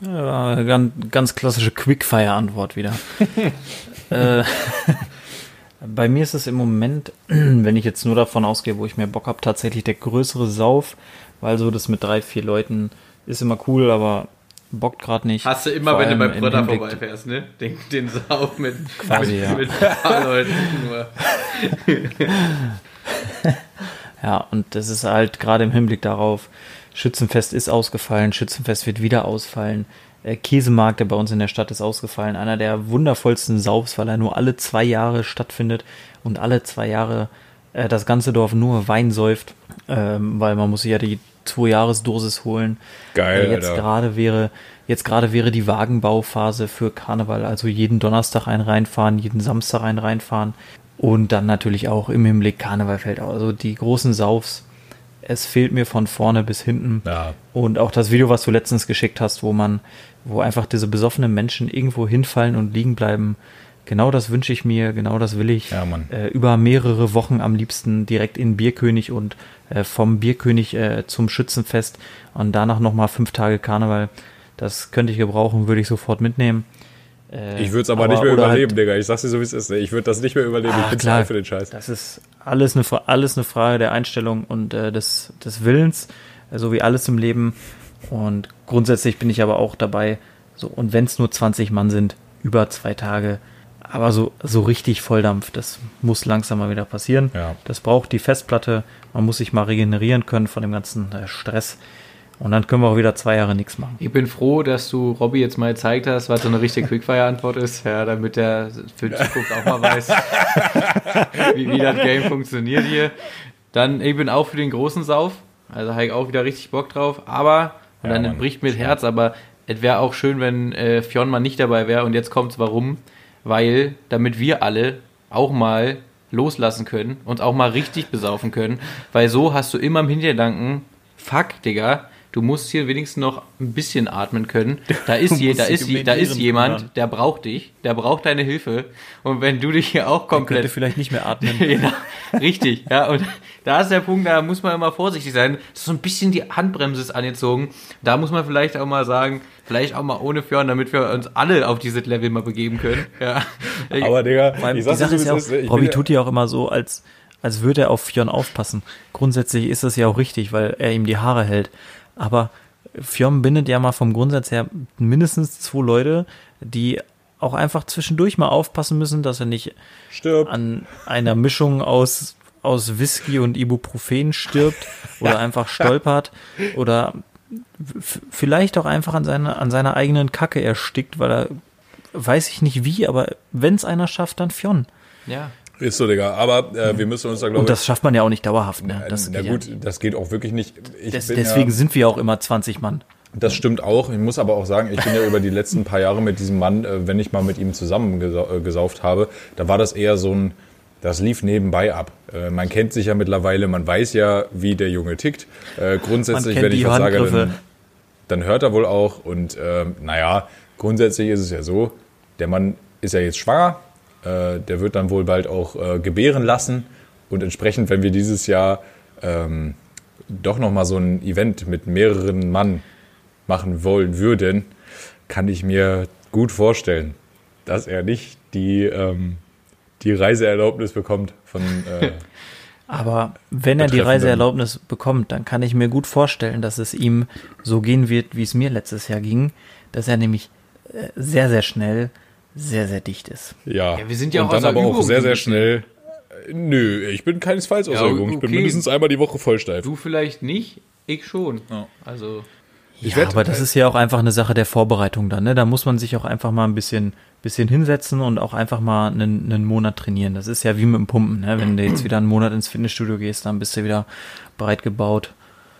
Ja, ganz, ganz klassische Quickfire-Antwort wieder. äh, bei mir ist es im Moment, wenn ich jetzt nur davon ausgehe, wo ich mehr Bock habe, tatsächlich der größere Sauf, weil so das mit drei, vier Leuten ist immer cool, aber bockt gerade nicht. Hast du immer, Vor wenn du bei Hinblick- vorbeifährst, ne? Den, den Sauf mit, Quasi, mit, ja. mit ein paar Leuten nur. Ja, und das ist halt gerade im Hinblick darauf, Schützenfest ist ausgefallen, Schützenfest wird wieder ausfallen. Äh, Käsemarkt, der bei uns in der Stadt ist ausgefallen. Einer der wundervollsten Saufs, weil er nur alle zwei Jahre stattfindet und alle zwei Jahre äh, das ganze Dorf nur Wein säuft, ähm, weil man muss sich ja die zwei Jahresdosis holen. Geil, Äh, jetzt gerade wäre jetzt gerade wäre die Wagenbauphase für Karneval, also jeden Donnerstag ein reinfahren, jeden Samstag ein reinfahren und dann natürlich auch im Hinblick Karneval fällt. Also die großen Saufs, es fehlt mir von vorne bis hinten. Ja. Und auch das Video, was du letztens geschickt hast, wo man, wo einfach diese besoffenen Menschen irgendwo hinfallen und liegen bleiben. Genau das wünsche ich mir, genau das will ich. Ja. Äh, über mehrere Wochen am liebsten direkt in Bierkönig und äh, vom Bierkönig äh, zum Schützenfest und danach nochmal fünf Tage Karneval. Das könnte ich gebrauchen, würde ich sofort mitnehmen. Äh, Ich würde es aber, nicht mehr halt- überleben, Digga. Ich sag's dir so, wie es ist. ne? Ich würde das nicht mehr überleben. ich Ah, bin zu klar. für den Scheiß. Das ist alles eine, alles eine Frage der Einstellung und äh, des, des Willens, äh, so wie alles im Leben. Und grundsätzlich bin ich aber auch dabei, so, und wenn es nur 20 Mann sind, über zwei Tage, aber so, so richtig Volldampf, das muss langsam mal wieder passieren. Ja. Das braucht die Festplatte, man muss sich mal regenerieren können von dem ganzen äh, Stress. Und dann können wir auch wieder zwei Jahre nichts machen. Ich bin froh, dass du Robby jetzt mal gezeigt hast, was so eine richtige Quickfire-Antwort ist, ja, damit er für die Zukunft auch mal weiß, wie, wie das Game funktioniert hier. Dann, ich bin auch für den großen Sauf, also habe ich auch wieder richtig Bock drauf, aber, und Ja, dann Mann. bricht mir das Herz, aber es wäre auch schön, wenn äh, Fionn mal nicht dabei wäre und jetzt kommt's warum, weil, damit wir alle auch mal loslassen können, uns auch mal richtig besaufen können, weil so hast du immer im Hintergedanken, fuck, Digga, du musst hier wenigstens noch ein bisschen atmen können. Da ist, je, da ist, je, da ist jemand, der braucht dich, der braucht deine Hilfe. Und wenn du dich hier auch Könnte komplett vielleicht nicht mehr atmen. genau, richtig, ja, und da ist der Punkt, da muss man immer vorsichtig sein. So ein bisschen die Handbremse ist angezogen. Da muss man vielleicht auch mal sagen, vielleicht auch mal ohne Fionn, damit wir uns alle auf dieses Level mal begeben können. Ja. Aber, Digga, allem, ich die Sache ist ja auch, Robby tut ja auch immer so, als, als würde er auf Fionn aufpassen. Grundsätzlich ist das ja auch richtig, weil er ihm die Haare hält. Aber Fionn bindet ja mal vom Grundsatz her mindestens zwei Leute, die auch einfach zwischendurch mal aufpassen müssen, dass er nicht Stirb. an einer Mischung aus, aus Whisky und Ibuprofen stirbt oder einfach stolpert oder vielleicht auch einfach an, seine, an seiner eigenen Kacke erstickt, weil er, weiß ich nicht wie, aber wenn es einer schafft, dann Fionn. ja. Ist so, Digga. Aber äh, wir müssen uns da, glaube Und das schafft man ja auch nicht dauerhaft. Ne? Das na geht gut, Ja. das geht auch wirklich nicht. Ich Des, deswegen ja, sind wir auch immer 20 Mann. Das stimmt auch. Ich muss aber auch sagen, ich bin ja über die letzten paar Jahre mit diesem Mann, äh, wenn ich mal mit ihm zusammen äh, gesauft habe, da war das eher so ein, das lief nebenbei ab. Äh, Man kennt sich ja mittlerweile, man weiß ja, wie der Junge tickt. Äh, Grundsätzlich, wenn ich was sage, dann, dann hört er wohl auch. Und ähm, naja, grundsätzlich ist es ja so, der Mann ist ja jetzt schwanger, äh, der wird dann wohl bald auch äh, gebären lassen. Und entsprechend, wenn wir dieses Jahr ähm, doch nochmal so ein Event mit mehreren Mann machen wollen würden, kann ich mir gut vorstellen, dass er nicht die, ähm, die Reiseerlaubnis bekommt von. Äh, Aber wenn er die Reiseerlaubnis bekommt, dann kann ich mir gut vorstellen, dass es ihm so gehen wird, wie es mir letztes Jahr ging, dass er nämlich äh, sehr, sehr schnell sehr, sehr dicht ist. ja. Ja, wir sind ja Und auch dann aber auch Übung sehr, sehr ein schnell. Nö, ich bin keinesfalls aus Ja, Übung. Ich bin okay. mindestens einmal die Woche vollsteif. Du vielleicht nicht, ich schon. Ja. Also, Ich ja, aber das ist ja auch einfach eine Sache der Vorbereitung dann. Ne? Da muss man sich auch einfach mal ein bisschen, bisschen hinsetzen und auch einfach mal einen, einen Monat trainieren. Das ist ja wie mit dem Pumpen. Ne? Wenn du jetzt wieder einen Monat ins Fitnessstudio gehst, dann bist du wieder breit gebaut.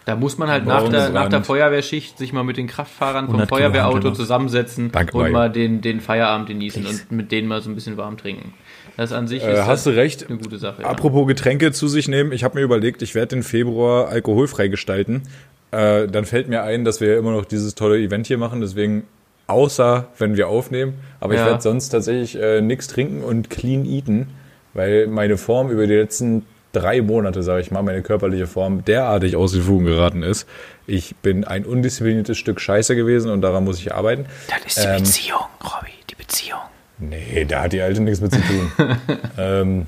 Da muss man halt nach der, nach der. Feuerwehrschicht sich mal mit den Kraftfahrern vom 100 Kilo Feuerwehrauto Hantel noch. zusammensetzen Danke, und mal den, den Feierabend genießen Please. und mit denen mal so ein bisschen warm trinken. Das an sich Äh, ist hast du recht. eine gute Sache. Ja. Apropos Getränke zu sich nehmen, ich habe mir überlegt, ich werde den Februar alkoholfrei gestalten. Äh, dann fällt mir ein, dass wir ja immer noch dieses tolle Event hier machen. Deswegen, außer wenn wir aufnehmen. Aber ich Ja. werde sonst tatsächlich äh, nichts trinken und clean eaten, weil meine Form über die letzten drei Monate, sage ich mal, meine körperliche Form derartig aus den Fugen geraten ist. Ich bin ein undiszipliniertes Stück Scheiße gewesen und daran muss ich arbeiten. Das ist die Ähm, Beziehung, Robby, die Beziehung. Nee, da hat die Alte nichts mit zu tun. ähm,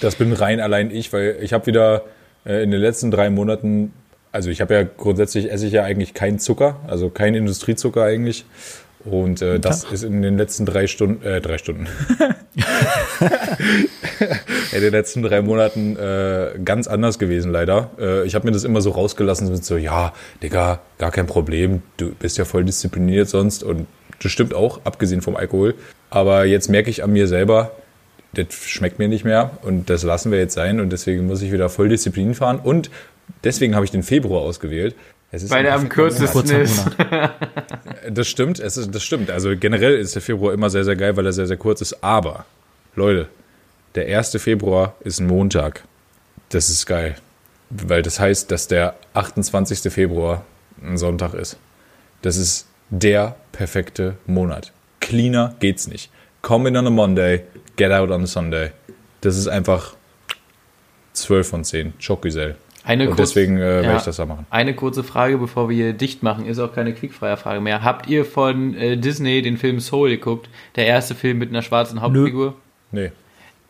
das bin rein allein ich, weil ich habe wieder äh, in den letzten drei Monaten, also ich habe ja grundsätzlich esse ich ja eigentlich keinen Zucker, also kein Industriezucker eigentlich. Und äh, das ist in den letzten drei Stunden, äh, drei Stunden. in den letzten drei Monaten äh, ganz anders gewesen, leider. Äh, ich habe mir das immer so rausgelassen mit so, ja, Digga, gar kein Problem, du bist ja voll diszipliniert sonst und das stimmt auch, abgesehen vom Alkohol. Aber jetzt merke ich an mir selber, das schmeckt mir nicht mehr und das lassen wir jetzt sein und deswegen muss ich wieder voll Disziplin fahren und deswegen habe ich den Februar ausgewählt. Es ist Weil der am kürzesten ist. Das stimmt, es ist, das stimmt. Also generell ist der Februar immer sehr, sehr geil, weil er sehr, sehr kurz ist. Aber, Leute, der 1. Februar ist ein Montag. Das ist geil. Weil das heißt, dass der 28. Februar ein Sonntag ist. Das ist der perfekte Monat. Cleaner geht's nicht. Come in on a Monday, get out on a Sunday. Das ist einfach 12 von 10. Schockgesell. Eine Und kurz- deswegen äh, werde ja. ich das da machen. Eine kurze Frage, bevor wir hier dicht machen, ist auch keine Quickfire-Frage mehr. Habt ihr von äh, Disney den Film Soul geguckt? Der erste Film mit einer schwarzen Hauptfigur? Nee.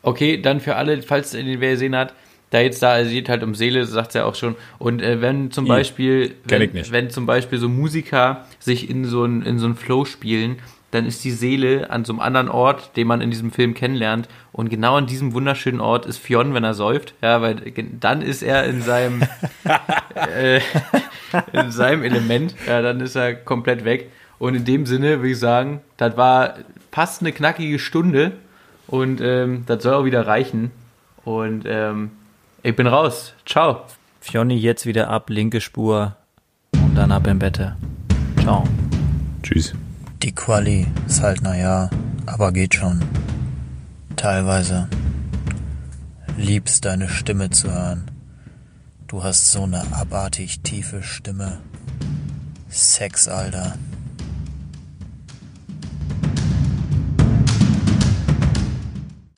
Okay, dann für alle, falls den wer gesehen hat, da jetzt da, es geht halt um Seele, sagt er auch schon. Und äh, wenn zum. Beispiel, wenn, wenn zum Beispiel so Musiker sich in so einen in so einen Flow spielen, dann ist die Seele an so einem anderen Ort, den man in diesem Film kennenlernt. Und genau an diesem wunderschönen Ort ist Fionn, wenn er säuft. Ja, weil dann ist er in seinem äh, in seinem Element. Ja, dann ist er komplett weg. Und in dem Sinne würde ich sagen, das war fast eine knackige Stunde. Und ähm, das soll auch wieder reichen. Und ähm, ich bin raus. Ciao. Fionni jetzt wieder ab, linke Spur und dann ab im Bette. Ciao. Tschüss. Die Quali ist halt naja, aber geht schon. Teilweise. Liebst deine Stimme zu hören. Du hast so eine abartig tiefe Stimme. Sex, Alter.